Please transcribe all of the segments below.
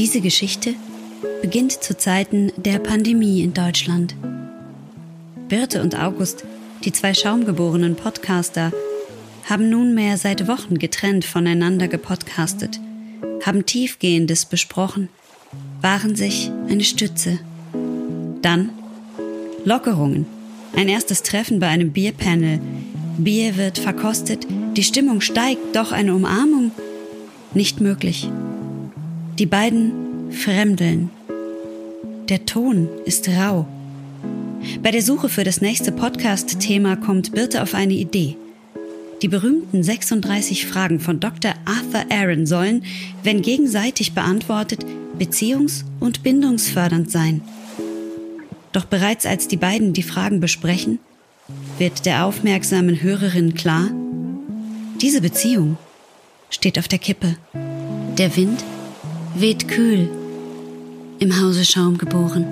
Diese Geschichte beginnt zu Zeiten der Pandemie in Deutschland. Birte und August, die zwei schaumgeborenen Podcaster, haben nunmehr seit Wochen getrennt voneinander gepodcastet, haben Tiefgehendes besprochen, waren sich eine Stütze. Dann Lockerungen, ein erstes Treffen bei einem Bierpanel, Bier wird verkostet, die Stimmung steigt, doch eine Umarmung nicht möglich. Die beiden fremdeln. Der Ton ist rau. Bei der Suche für das nächste Podcast-Thema kommt Birte auf eine Idee. Die berühmten 36 Fragen von Dr. Arthur Aaron sollen, wenn gegenseitig beantwortet, beziehungs- und bindungsfördernd sein. Doch bereits als die beiden die Fragen besprechen, wird der aufmerksamen Hörerin klar, diese Beziehung steht auf der Kippe. Der Wind weht kühl, im Hause Schaum geboren.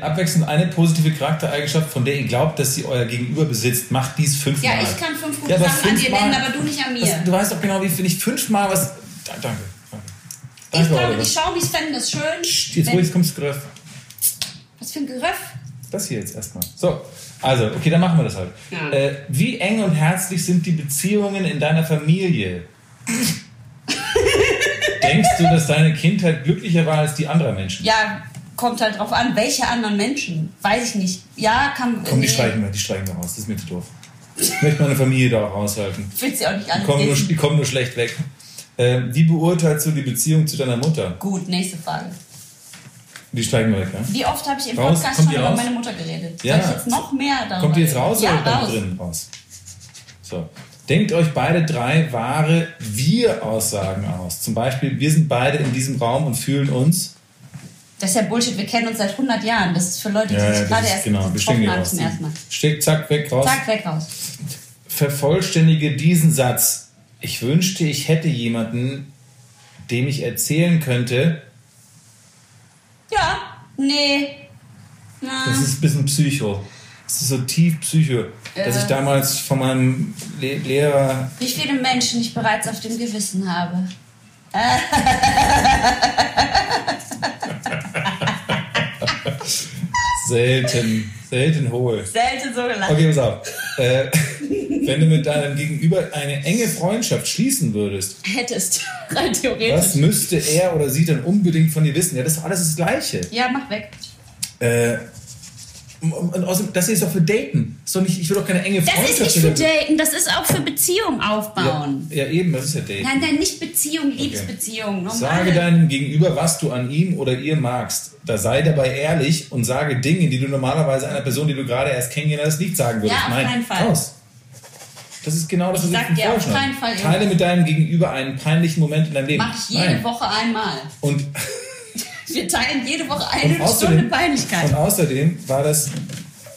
Abwechselnd eine positive Charaktereigenschaft, von der ihr glaubt, dass sie euer Gegenüber besitzt, macht dies fünfmal. Ja, ich kann fünf gute Ja, Sachen an dir nennen, aber du nicht an mir. Das, du weißt doch genau, wie wenn ich fünfmal was. Da, danke. danke. ich Danke, glaube, Oliver. die Schaubis fänden das schön. Psst, Jetzt ruhig, jetzt kommst du Griff. Was für ein Geröff. Das hier jetzt erstmal. So, also, okay, dann machen wir das halt. Ja. Äh, wie eng und herzlich sind die Beziehungen in deiner Familie? Denkst du, dass deine Kindheit glücklicher war als die anderer Menschen? Ja, kommt halt drauf an, welche anderen Menschen. Weiß ich nicht. Ja, kann. Komm, die nee, streichen wir, die streichen wir raus. Das ist mir zu doof. Ich möchte meine Familie da auch raushalten. Ich will sie auch nicht Die alle kommen nur, die kommen nur schlecht weg. Ähm, wie beurteilst du die Beziehung zu deiner Mutter? Gut, nächste Frage. Die steigen wir weg, ja? Wie oft habe ich im Raus, Podcast schon die über raus? meine Mutter geredet? Ja. Soll ich jetzt noch mehr darüber Kommt die jetzt raus ja, oder raus. drin raus? So. Denkt euch beide drei wahre Wir-Aussagen aus. Zum Beispiel, wir sind beide in diesem Raum und fühlen uns. Das ist ja Bullshit. Wir kennen uns seit 100 Jahren. Das ist für Leute, die Ja, sich gerade erst genau, getroffen haben zum ersten Mal. Steck, zack, weg, raus. Zack, weg raus. Vervollständige diesen Satz. Ich wünschte, ich hätte jemanden, dem ich erzählen könnte. Ja, nee. Na, Das ist ein bisschen Psycho. Das ist so tief Psycho. Dass ich damals von meinem Le Lehrer wie viele Menschen ich bereits auf dem Gewissen habe. selten, selten hohl. Selten so gelacht. Okay, pass auf. Äh, wenn du mit deinem Gegenüber eine enge Freundschaft schließen würdest, Hättest. Rein was theoretisch. müsste er oder sie dann unbedingt von dir wissen? Ja, das ist alles das Gleiche. Ja, mach weg. Äh, und außerdem, das hier ist doch für Daten. Ist nicht, ich will doch keine enge Das Freundschaft. ist nicht für Daten, das ist auch für Beziehung aufbauen. Ja, ja, eben, das ist ja Daten. Nein, nein, nicht Beziehung, Liebesbeziehung. Normale. Sage deinem Gegenüber, was du an ihm oder ihr magst. Da sei dabei ehrlich und sage Dinge, die du normalerweise einer Person, die du gerade erst kennengelernt hast, nicht sagen würdest. Ja, auf Nein, keinen Fall. raus. Das ist genau das, was Ich sag dir auf keinen. Fall Teile mit deinem Gegenüber einen peinlichen Moment in deinem Leben. Mach ich jede Nein. Woche einmal. Und, Wir teilen jede Woche eine Stunde außerdem, Peinlichkeit. und außerdem war das,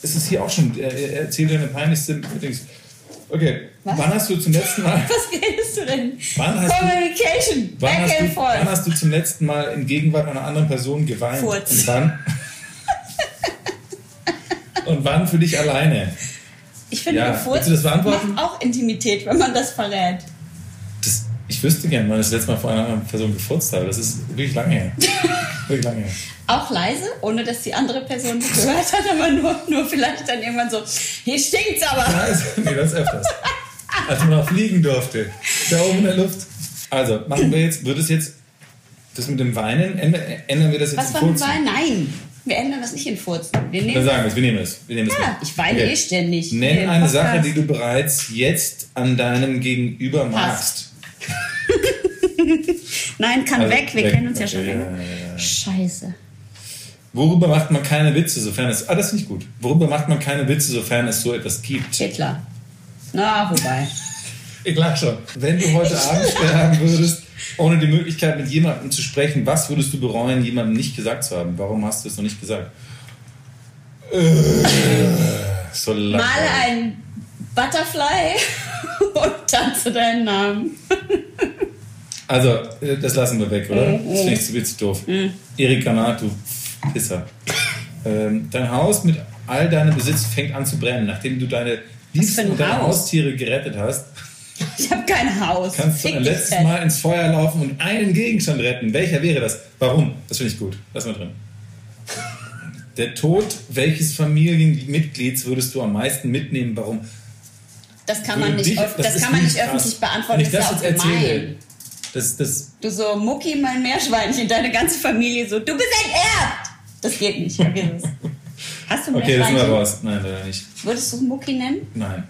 es ist hier auch schon, er, er erzählt dir eine peinlichste Dings. Okay, Was? wann hast du zum letzten Mal, Was redest du denn? Wann hast du- Communication. wann Back hast, du, wann hast du zum letzten Mal in Gegenwart einer anderen Person geweint? Furz. Und wann? und wann für dich alleine? Ich finde, Ja, Furz du macht auch Intimität, wenn man das verrät. Ich wüsste gerne, wann ich das letzte Mal vor einer anderen Person gefurzt habe. Das ist wirklich lange her. wirklich lange her. Auch leise, ohne dass die andere Person das gehört hat, aber nur, nur vielleicht dann irgendwann so, hier stinkt's aber. Also, nee, das öfters. Als man noch fliegen durfte. Da oben in der Luft. Also, machen wir jetzt, wird es jetzt das mit dem Weinen, ändern, wir das jetzt Was in war mit Furzen? Wein? Nein, wir ändern das nicht in Furzen. Wir Dann nehmen, sagen wir es, wir nehmen es. Wir nehmen es ja, mit. ich weine Okay. eh ständig. Nenn eine. Sache, die du bereits jetzt an deinem Gegenüber magst. Nein, kann Also, weg, wir weg. kennen uns ja schon länger. ja. Scheiße. Worüber macht man keine Witze, sofern es. Ah, das finde ich gut. Worüber macht man keine Witze, sofern es so etwas gibt? Hitler. Na, wobei. Ich lach schon. Wenn du heute Abend sterben würdest, ohne die Möglichkeit mit jemandem zu sprechen, was würdest du bereuen, jemandem nicht gesagt zu haben? Warum hast du es noch nicht gesagt? Äh, so lang. Male ein Butterfly und tanze deinen Namen. Also, äh, das lassen wir weg, oder? Mhm. Das finde ich zu witzig doof. Erik Granat, du Pisser. Ähm, dein Haus mit all deinem Besitz fängt an zu brennen, nachdem du deine Liebsten und deine Haus? Haustiere gerettet hast. Ich habe kein Haus. Kannst du ein letztes. Mal ins Feuer laufen und einen Gegenstand retten? Welcher wäre das? Warum? Das finde ich gut. Lass mal drin. Der Tod welches Familienmitglieds würdest du am meisten mitnehmen? Warum? Das kann man nicht, das ist kann man nicht krass. öffentlich beantworten. Wenn ich das das ist jetzt auch erzähle, gemein. das, das, Du so, Mucki, mein Meerschweinchen, deine ganze Familie so, du bist enterbt! Das geht nicht. Vergiss es. Hast du ein okay, das sind wir Meerschweinchen? raus. Nein, leider nicht. Würdest du Mucki nennen? Nein.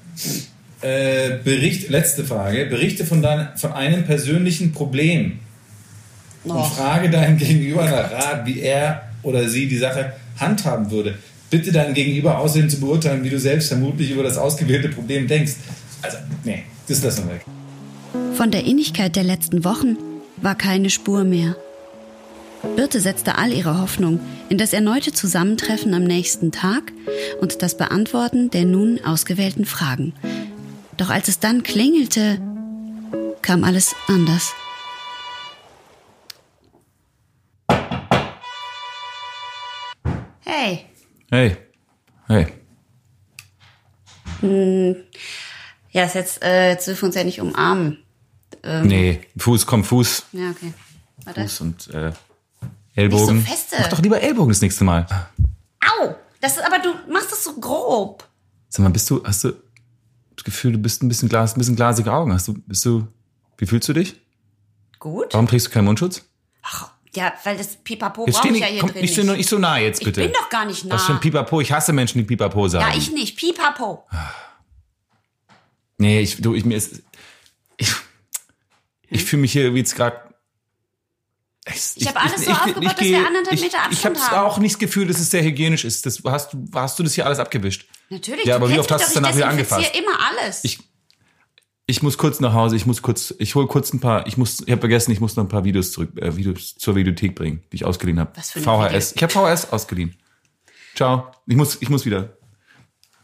Äh, Bericht, letzte Frage. Berichte von, dein, von einem persönlichen Problem und Oh. frage deinem Gegenüber nach Rat, wie er oder sie die Sache handhaben würde. Bitte deinen Gegenüber außerdem zu beurteilen, wie du selbst vermutlich über das ausgewählte Problem denkst. Also, nee, das lassen wir weg. Von der Innigkeit der letzten Wochen war keine Spur mehr. Birte setzte all ihre Hoffnung in das erneute Zusammentreffen am nächsten Tag und das Beantworten der nun ausgewählten Fragen. Doch als es dann klingelte, kam alles anders. Hey, Hey. Hey. ja, ist jetzt, äh, jetzt dürfen wir uns ja nicht umarmen. Nee, Fuß, komm, Fuß. Ja, okay. Warte. Fuß und äh, Ellbogen. Nicht so feste. Mach doch lieber Ellbogen das nächste Mal. Au! Das ist aber du machst das so grob. Sag mal, bist du, hast du das Gefühl, du bist ein bisschen glas, ein bisschen glasige Augen? Hast du, bist du, wie fühlst du dich? Gut. Warum trägst du keinen Mundschutz? Ach, ja, weil das Pipapo brauche ich ja hier komm, drin nicht, so, nicht. nicht so nah jetzt Ich bitte. bin doch gar nicht nah. Was für ein Pipapo? Ich hasse Menschen, die Pipapo sagen. ja, ich nicht. Pipapo. Nee, ich, du, ich, mir ist, ich, ich fühle mich hier wie jetzt gerade. Ich hab alles so aufgebaut, dass wir anderthalb ich, Meter Ich Abstand habe auch nicht das Gefühl, dass es sehr hygienisch ist. Das, hast, du, hast du das hier alles abgewischt? Natürlich. Ja, aber wie oft hast du es danach wieder ich desinfiziere angefasst? immer alles. Ich, ich muss kurz nach Hause. Ich muss kurz, ich hole kurz ein paar. Ich muss, ich habe vergessen, ich muss noch ein paar Videos zurück, äh, Videos zur Videothek bringen, die ich ausgeliehen habe. Was für eine VHS. Ich habe VHS ausgeliehen. Ciao. Ich muss, ich muss wieder.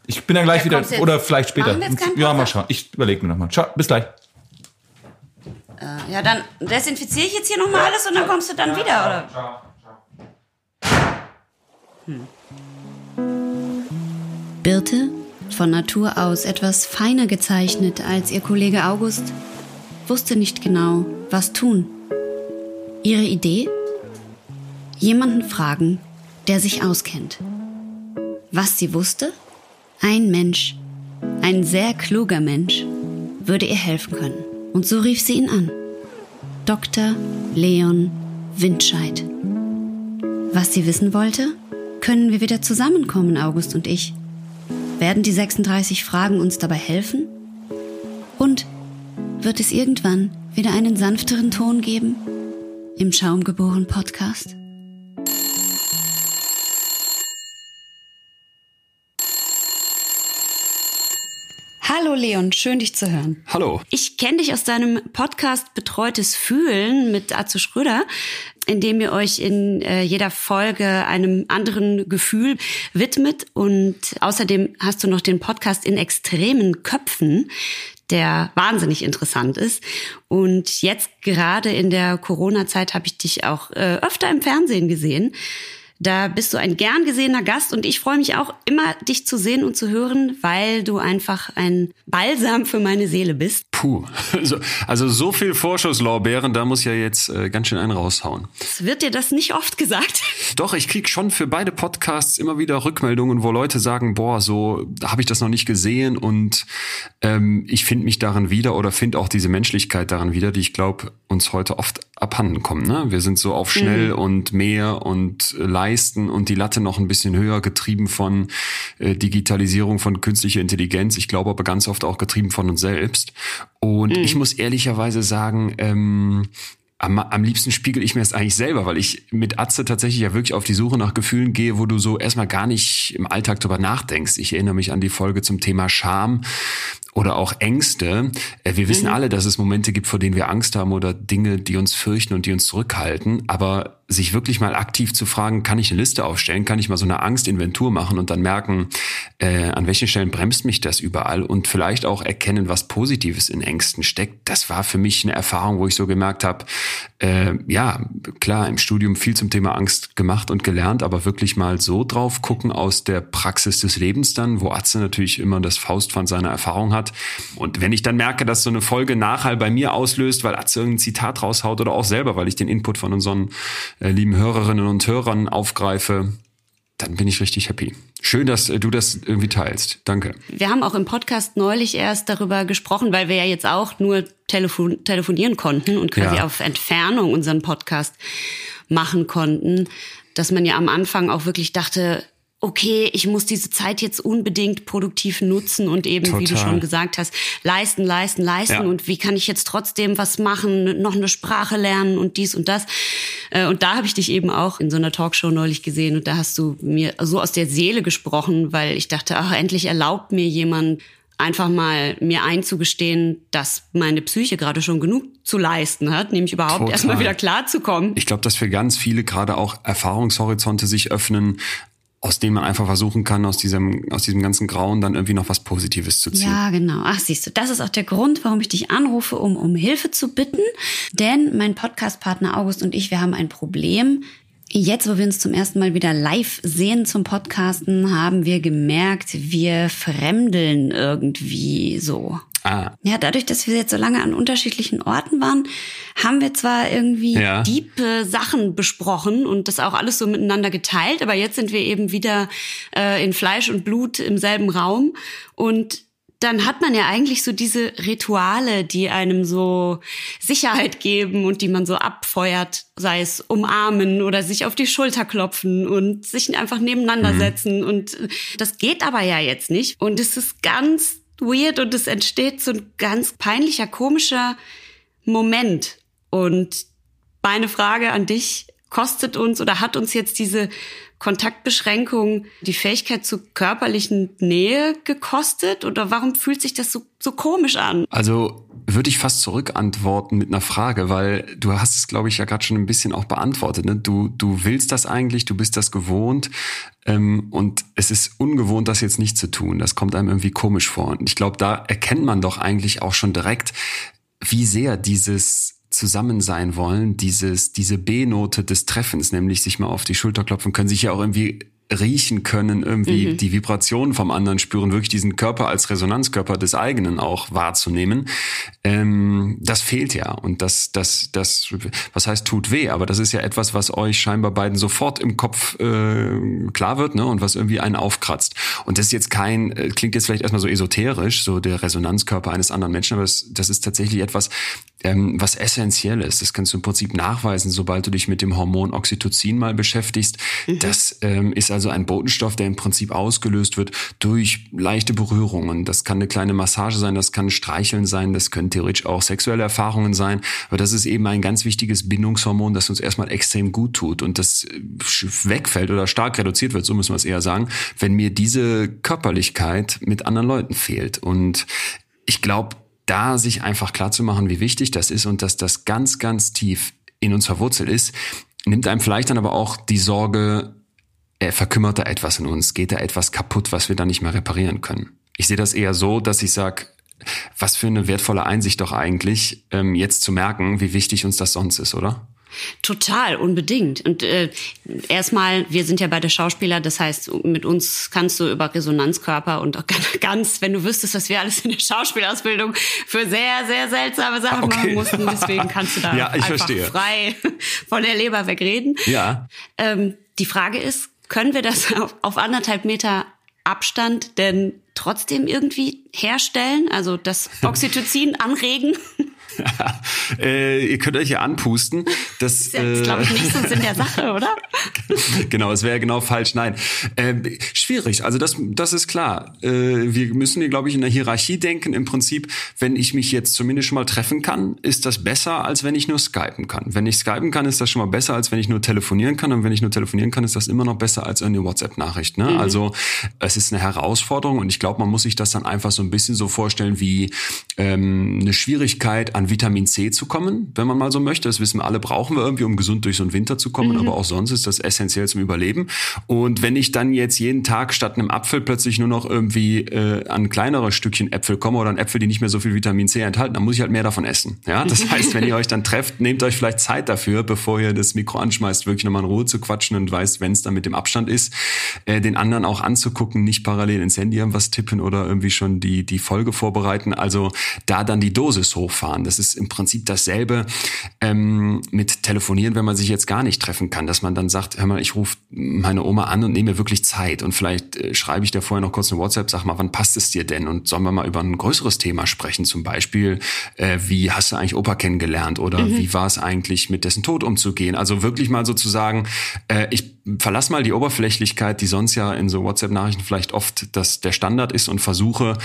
Ich bin dann gleich Ja, wieder oder vielleicht später. Ja, mal schauen. Ich überlege mir noch mal. Ciao. Bis gleich. ja, dann desinfiziere ich jetzt hier nochmal alles und dann kommst du dann wieder, oder? Birte, von Natur aus etwas feiner gezeichnet als ihr Kollege August, wusste nicht genau, was tun. Ihre Idee? Jemanden fragen, der sich auskennt. Was sie wusste? Ein Mensch, ein sehr kluger Mensch, würde ihr helfen können. Und so rief sie ihn an. Dr. Leon Windscheid. Was sie wissen wollte? Können wir wieder zusammenkommen, August und ich? Werden die 36 Fragen uns dabei helfen? Und wird es irgendwann wieder einen sanfteren Ton geben? Im Schaumgeboren Podcast? Hallo Leon, schön dich zu hören. Hallo. Ich kenne dich aus deinem Podcast Betreutes Fühlen mit Atze Schröder, in dem ihr euch in äh, jeder Folge einem anderen Gefühl widmet. Und außerdem hast du noch den Podcast in extremen Köpfen, der wahnsinnig interessant ist. Und jetzt gerade in der Corona-Zeit habe ich dich auch äh, öfter im Fernsehen gesehen. Da bist du ein gern gesehener Gast und ich freue mich auch immer, dich zu sehen und zu hören, weil du einfach ein Balsam für meine Seele bist. Puh. Also, also so viel Vorschusslorbeeren, da muss ja jetzt äh, ganz schön einen raushauen. Es wird dir das nicht oft gesagt. Doch, ich krieg schon für beide Podcasts immer wieder Rückmeldungen, wo Leute sagen, boah, so habe ich das noch nicht gesehen und ähm, ich finde mich darin wieder oder finde auch diese Menschlichkeit darin wieder, die ich glaube uns heute oft abhanden kommt. Ne? Wir sind so auf schnell und mehr und äh, leisten und die Latte noch ein bisschen höher, getrieben von äh, Digitalisierung, von künstlicher Intelligenz. Ich glaube aber ganz oft auch getrieben von uns selbst. Und ich muss ehrlicherweise sagen, ähm, am, am liebsten spiegel ich mir das eigentlich selber, weil ich mit Atze tatsächlich ja wirklich auf die Suche nach Gefühlen gehe, wo du so erstmal gar nicht im Alltag drüber nachdenkst. Ich erinnere mich an die Folge zum Thema Scham oder auch Ängste. Äh, Wir wissen alle, dass es Momente gibt, vor denen wir Angst haben oder Dinge, die uns fürchten und die uns zurückhalten. Aber sich wirklich mal aktiv zu fragen, kann ich eine Liste aufstellen, kann ich mal so eine Angstinventur machen und dann merken, äh, an welchen Stellen bremst mich das überall und vielleicht auch erkennen, was Positives in Ängsten steckt. Das war für mich eine Erfahrung, wo ich so gemerkt habe, äh, ja, klar, im Studium viel zum Thema Angst gemacht und gelernt, aber wirklich mal so drauf gucken aus der Praxis des Lebens dann, wo Atze natürlich immer das Faustpfand seiner Erfahrung hat. Und wenn ich dann merke, dass so eine Folge Nachhall bei mir auslöst, weil Atze irgendein Zitat raushaut oder auch selber, weil ich den Input von unseren äh, lieben Hörerinnen und Hörern aufgreife, dann bin ich richtig happy. Schön, dass äh, du das irgendwie teilst. Danke. Wir haben auch im Podcast neulich erst darüber gesprochen, weil wir ja jetzt auch nur telefon telefonieren konnten und quasi Ja. auf Entfernung unseren Podcast machen konnten, dass man ja am Anfang auch wirklich dachte, okay, ich muss diese Zeit jetzt unbedingt produktiv nutzen und eben, wie du Total. schon gesagt hast, leisten, leisten, leisten. Ja. Und wie kann ich jetzt trotzdem was machen, noch eine Sprache lernen und dies und das. Äh, Und da habe ich dich eben auch in so einer Talkshow neulich gesehen und da hast du mir so aus der Seele gesprochen, weil ich dachte, ach, endlich erlaubt mir jemand einfach mal mir einzugestehen, dass meine Psyche gerade schon genug zu leisten hat, nämlich überhaupt Total. erstmal wieder klarzukommen. Ich glaube, dass für ganz viele gerade auch Erfahrungshorizonte sich öffnen, aus denen man einfach versuchen kann, aus diesem, aus diesem ganzen Grauen dann irgendwie noch was Positives zu ziehen. Ja, genau. Ach, siehst du, das ist auch der Grund, warum ich dich anrufe, um um Hilfe zu bitten. Denn mein Podcastpartner August und ich, wir haben ein Problem. Jetzt, wo wir uns zum ersten Mal wieder live sehen zum Podcasten, haben wir gemerkt, wir fremdeln irgendwie so. Ah, Ja, dadurch, dass wir jetzt so lange an unterschiedlichen Orten waren, haben wir zwar irgendwie Ja. Diepe Sachen besprochen und das auch alles so miteinander geteilt, aber jetzt sind wir eben wieder äh, in Fleisch und Blut im selben Raum und dann hat man ja eigentlich so diese Rituale, die einem so Sicherheit geben und die man so abfeuert, sei es umarmen oder sich auf die Schulter klopfen und sich einfach nebeneinander setzen. Und äh, das geht aber ja jetzt nicht. Und es ist ganz weird und es entsteht so ein ganz peinlicher, komischer Moment. Und meine Frage an dich, kostet uns oder hat uns jetzt diese Kontaktbeschränkung die Fähigkeit zu körperlichen Nähe gekostet? Oder warum fühlt sich das so, so komisch an? Also würde ich fast zurückantworten mit einer Frage, weil du hast es, glaube ich, ja gerade schon ein bisschen auch beantwortet. Ne? Du, du willst das eigentlich, du bist das gewohnt ähm, und es ist ungewohnt, das jetzt nicht zu tun. Das kommt einem irgendwie komisch vor. Und ich glaube, da erkennt man doch eigentlich auch schon direkt, wie sehr dieses Zusammensein wollen, dieses, diese B-Note des Treffens, nämlich sich mal auf die Schulter klopfen können, sich ja auch irgendwie riechen können, irgendwie die Vibrationen vom anderen spüren, wirklich diesen Körper als Resonanzkörper des eigenen auch wahrzunehmen. Ähm, das fehlt ja. Und das, das, das, was heißt tut weh, aber das ist ja etwas, was euch scheinbar beiden sofort im Kopf äh, klar wird, ne? Und was irgendwie einen aufkratzt. Und das ist jetzt kein, äh, klingt jetzt vielleicht erstmal so esoterisch, so der Resonanzkörper eines anderen Menschen, aber das, das ist tatsächlich etwas, ähm, was essentiell ist. Das kannst du im Prinzip nachweisen, sobald du dich mit dem Hormon Oxytocin mal beschäftigst. Das ähm, ist also ein Botenstoff, der im Prinzip ausgelöst wird durch leichte Berührungen. Das kann eine kleine Massage sein, das kann Streicheln sein, das können theoretisch auch sexuelle Erfahrungen sein. Aber das ist eben ein ganz wichtiges Bindungshormon, das uns erstmal extrem gut tut und das äh, wegfällt oder stark reduziert wird, so müssen wir es eher sagen, wenn mir diese Körperlichkeit mit anderen Leuten fehlt. Und ich glaube, da sich einfach klar zu machen, wie wichtig das ist und dass das ganz, ganz tief in uns verwurzelt ist, nimmt einem vielleicht dann aber auch die Sorge, äh, verkümmert da etwas in uns, geht da etwas kaputt, was wir dann nicht mehr reparieren können. Ich sehe das eher so, dass ich sage, was für eine wertvolle Einsicht doch eigentlich, ähm, jetzt zu merken, wie wichtig uns das sonst ist, oder? Total, unbedingt. Und äh, erstmal, wir sind ja beide Schauspieler, das heißt, mit uns kannst du über Resonanzkörper und auch ganz, wenn du wüsstest, was wir alles in der Schauspielausbildung für sehr, sehr seltsame Sachen Okay. machen mussten, deswegen kannst du da Ja, einfach verstehe. frei von der Leber wegreden. Ja. Ähm, die Frage ist, können wir das auf, auf anderthalb Meter Abstand denn trotzdem irgendwie herstellen? Also das Oxytocin anregen? Äh, ihr könnt euch ja anpusten. Das, ist ja jetzt, glaube ich, nicht so Sinn der Sache, oder? genau, es wäre genau falsch. Nein, ähm, schwierig. Also das, das ist klar. Äh, wir müssen hier, glaube ich, in der Hierarchie denken. Im Prinzip, wenn ich mich jetzt zumindest schon mal treffen kann, ist das besser, als wenn ich nur skypen kann. Wenn ich skypen kann, ist das schon mal besser, als wenn ich nur telefonieren kann. Und wenn ich nur telefonieren kann, ist das immer noch besser als eine WhatsApp-Nachricht. Ne? Also es ist eine Herausforderung und ich glaube, man muss sich das dann einfach so ein bisschen so vorstellen wie ähm, eine Schwierigkeit an an Vitamin C zu kommen, wenn man mal so möchte. Das wissen wir alle, brauchen wir irgendwie, um gesund durch so einen Winter zu kommen. Aber auch sonst ist das essentiell zum Überleben. Und wenn ich dann jetzt jeden Tag statt einem Apfel plötzlich nur noch irgendwie äh, an kleinere Stückchen Äpfel komme oder an Äpfel, die nicht mehr so viel Vitamin C enthalten, dann muss ich halt mehr davon essen. Ja, das heißt, wenn ihr euch dann trefft, nehmt euch vielleicht Zeit dafür, bevor ihr das Mikro anschmeißt, wirklich nochmal in Ruhe zu quatschen und weißt, wenn es dann mit dem Abstand ist, äh, den anderen auch anzugucken, nicht parallel ins Handy was tippen oder irgendwie schon die, die Folge vorbereiten. Also da dann die Dosis hochfahren. Das ist im Prinzip dasselbe ähm, mit Telefonieren, wenn man sich jetzt gar nicht treffen kann, dass man dann sagt, hör mal, ich rufe meine Oma an und nehme mir wirklich Zeit und vielleicht äh, schreibe ich dir vorher noch kurz eine WhatsApp, sag mal, wann passt es dir denn und sollen wir mal über ein größeres Thema sprechen, zum Beispiel, äh, wie hast du eigentlich Opa kennengelernt oder mhm. wie war es eigentlich mit dessen Tod umzugehen? Also wirklich mal sozusagen, äh, ich verlass mal die Oberflächlichkeit, die sonst ja in so WhatsApp-Nachrichten vielleicht oft das der Standard ist und versuche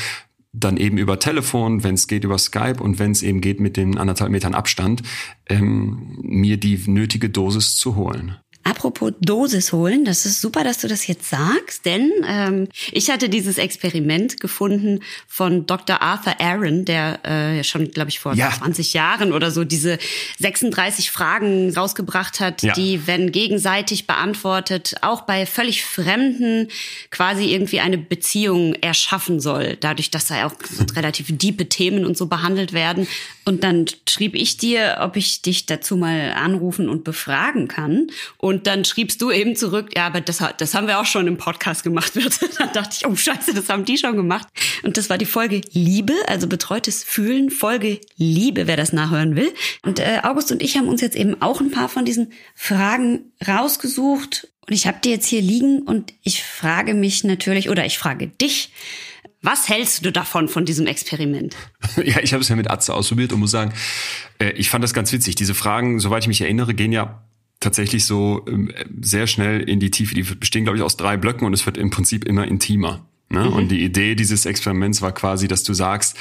dann eben über Telefon, wenn es geht über Skype und wenn es eben geht mit den anderthalb Metern Abstand, ähm, mir die nötige Dosis zu holen. Apropos Dosis holen, das ist super, dass du das jetzt sagst, denn ähm, ich hatte dieses Experiment gefunden von Dr. Arthur Aaron, der äh, schon, glaube ich, vor ja. 20 Jahren oder so diese 36 Fragen rausgebracht hat, ja. die, wenn gegenseitig beantwortet, auch bei völlig Fremden quasi irgendwie eine Beziehung erschaffen soll, dadurch, dass da auch so relativ diepe Themen und so behandelt werden. Und dann schrieb ich dir, ob ich dich dazu mal anrufen und befragen kann. Und dann schriebst du eben zurück, ja, aber das, das haben wir auch schon im Podcast gemacht. dann dachte ich, oh scheiße, das haben die schon gemacht. Und das war die Folge Liebe, also betreutes Fühlen, Folge Liebe, wer das nachhören will. Und äh, August und ich haben uns jetzt eben auch ein paar von diesen Fragen rausgesucht. Und ich habe die jetzt hier liegen und ich frage mich natürlich, oder ich frage dich, was hältst du davon, von diesem Experiment? Ja, ich habe es ja mit Atze ausprobiert und muss sagen, äh, ich fand das ganz witzig. Diese Fragen, soweit ich mich erinnere, gehen ja tatsächlich so ähm, sehr schnell in die Tiefe. Die bestehen, glaube ich, aus drei Blöcken und es wird im Prinzip immer intimer. Ne? Mhm. Und die Idee dieses Experiments war quasi, dass du sagst,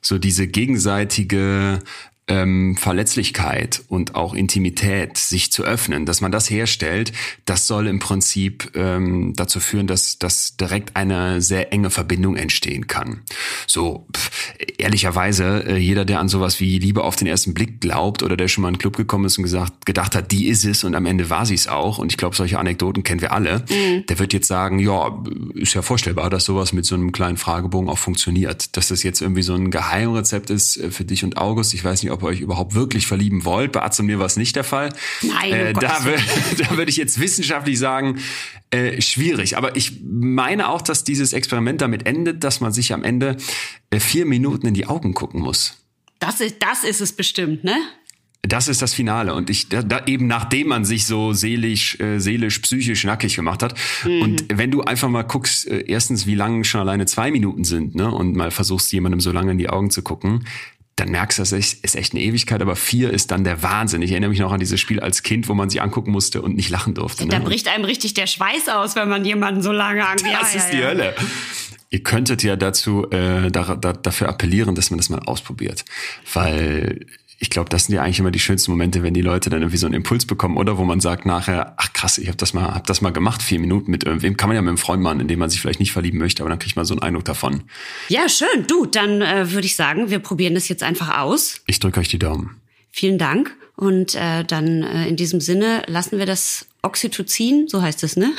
so diese gegenseitige ähm, Verletzlichkeit und auch Intimität, sich zu öffnen, dass man das herstellt, das soll im Prinzip ähm, dazu führen, dass, dass direkt eine sehr enge Verbindung entstehen kann. So, pff, ehrlicherweise, äh, jeder, der an sowas wie Liebe auf den ersten Blick glaubt oder der schon mal in einen Club gekommen ist und gesagt, gedacht hat, die ist es und am Ende war sie es auch, und ich glaube, solche Anekdoten kennen wir alle, mhm. der wird jetzt sagen, ja, ist ja vorstellbar, dass sowas mit so einem kleinen Fragebogen auch funktioniert. Dass das jetzt irgendwie so ein Geheimrezept ist äh, für dich und August, ich weiß nicht, ob ob ihr euch überhaupt wirklich verlieben wollt. Bei Atze und mir war es nicht der Fall. Nein, äh, da, da würde ich jetzt wissenschaftlich sagen, äh, schwierig. Aber ich meine auch, dass dieses Experiment damit endet, dass man sich am Ende äh, vier Minuten in die Augen gucken muss. Das ist, das ist es bestimmt, ne? Das ist das Finale und ich da, da eben nachdem man sich so seelisch äh, seelisch psychisch nackig gemacht hat mhm. und wenn du einfach mal guckst äh, erstens wie lang schon alleine zwei Minuten sind ne und mal versuchst jemandem so lange in die Augen zu gucken dann merkst du, das ist echt eine Ewigkeit, aber vier ist dann der Wahnsinn. Ich erinnere mich noch an dieses Spiel als Kind, wo man sich angucken musste und nicht lachen durfte. Ne? Da bricht einem richtig der Schweiß aus, wenn man jemanden so lange anguckt. Das ja, ist ja, die ja. Hölle. Ihr könntet ja dazu äh, da, da, dafür appellieren, dass man das mal ausprobiert, weil ich glaube, das sind ja eigentlich immer die schönsten Momente, wenn die Leute dann irgendwie so einen Impuls bekommen oder wo man sagt nachher, ach krass, ich habe das mal, hab das mal gemacht, vier Minuten mit irgendwem, kann man ja mit einem Freund machen, in dem man sich vielleicht nicht verlieben möchte, aber dann kriegt man so einen Eindruck davon. Ja, schön. Du, dann äh, würde ich sagen, wir probieren das jetzt einfach aus. Ich drücke euch die Daumen. Vielen Dank. Und äh, dann äh, in diesem Sinne lassen wir das Oxytocin, so heißt es, ne?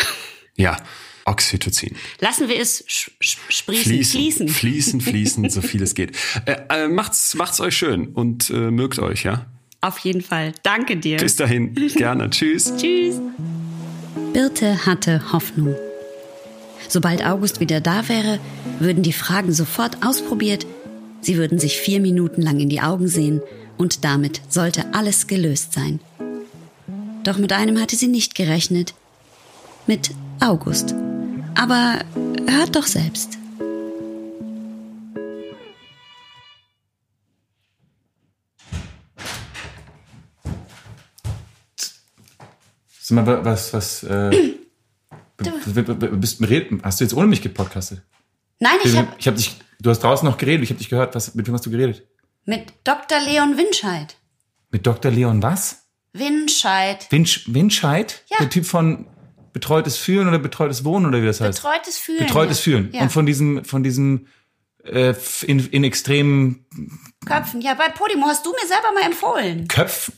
Ja. Oxytocin. Lassen wir es sprießen, fließen, fließen, fließen, fließen, so viel es geht. Äh, äh, macht's, macht's euch schön und äh, mögt euch, ja? Auf jeden Fall. Danke dir. Bis dahin. Gerne. Tschüss. Tschüss. Birte hatte Hoffnung. Sobald August wieder da wäre, würden die Fragen sofort ausprobiert. Sie würden sich vier Minuten lang in die Augen sehen und damit sollte alles gelöst sein. Doch mit einem hatte sie nicht gerechnet. Mit August. Aber hört doch selbst. Sag mal, was, was, äh, du bist, hast du jetzt ohne mich gepodcastet? Nein, ich habe. Ich hab dich, du hast draußen noch geredet, ich habe dich gehört. Was, mit wem hast du geredet? Mit Dr. Leon Winscheid. Mit Dr. Leon was? Winscheid. Winsch, Winscheid? Ja. Der Typ von Betreutes Fühlen oder Betreutes Wohnen oder wie das heißt? Betreutes Fühlen. Betreutes Fühlen. Ja. Und von diesem, von diesem äh, in, in extremen Köpfen. Ja, bei Podimo hast du mir selber mal empfohlen. Köpfen.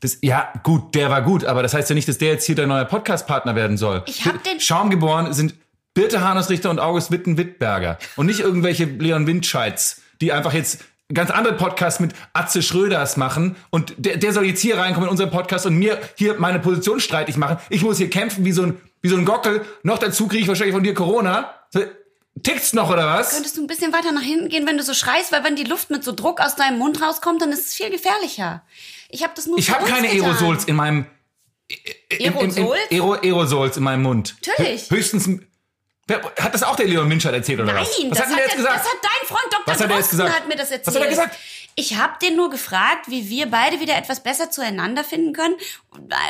Das, ja, gut, der war gut, aber das heißt ja nicht, dass der jetzt hier der neue Podcast-Partner werden soll. Ich hab den- Schaum geboren sind Birte Hanusrichter und August Witten-Wittberger. Und nicht irgendwelche Leon Windscheids, die einfach jetzt ganz andere Podcasts mit Atze Schröders machen. Und der, der soll jetzt hier reinkommen in unseren Podcast und mir hier meine Position streitig machen. Ich muss hier kämpfen wie so ein, wie so ein Gockel. Noch dazu kriege ich wahrscheinlich von dir Corona. Tickt's noch oder was? Könntest du ein bisschen weiter nach hinten gehen, wenn du so schreist, weil wenn die Luft mit so Druck aus deinem Mund rauskommt, dann ist es viel gefährlicher. Ich habe das nur Ich habe keine getan. Aerosols in meinem im- im- im- Aerosols? Aero, Aerosols in meinem Mund. Natürlich. Hö- Höchstens. Hat das auch der Leon Winscheid erzählt oder was? Nein, was das hat denn der gesagt? Das hat dein Freund Dr. Was hat er jetzt gesagt? hat mir das erzählt. Was hat er gesagt? Ich habe den nur gefragt, wie wir beide wieder etwas besser zueinander finden können.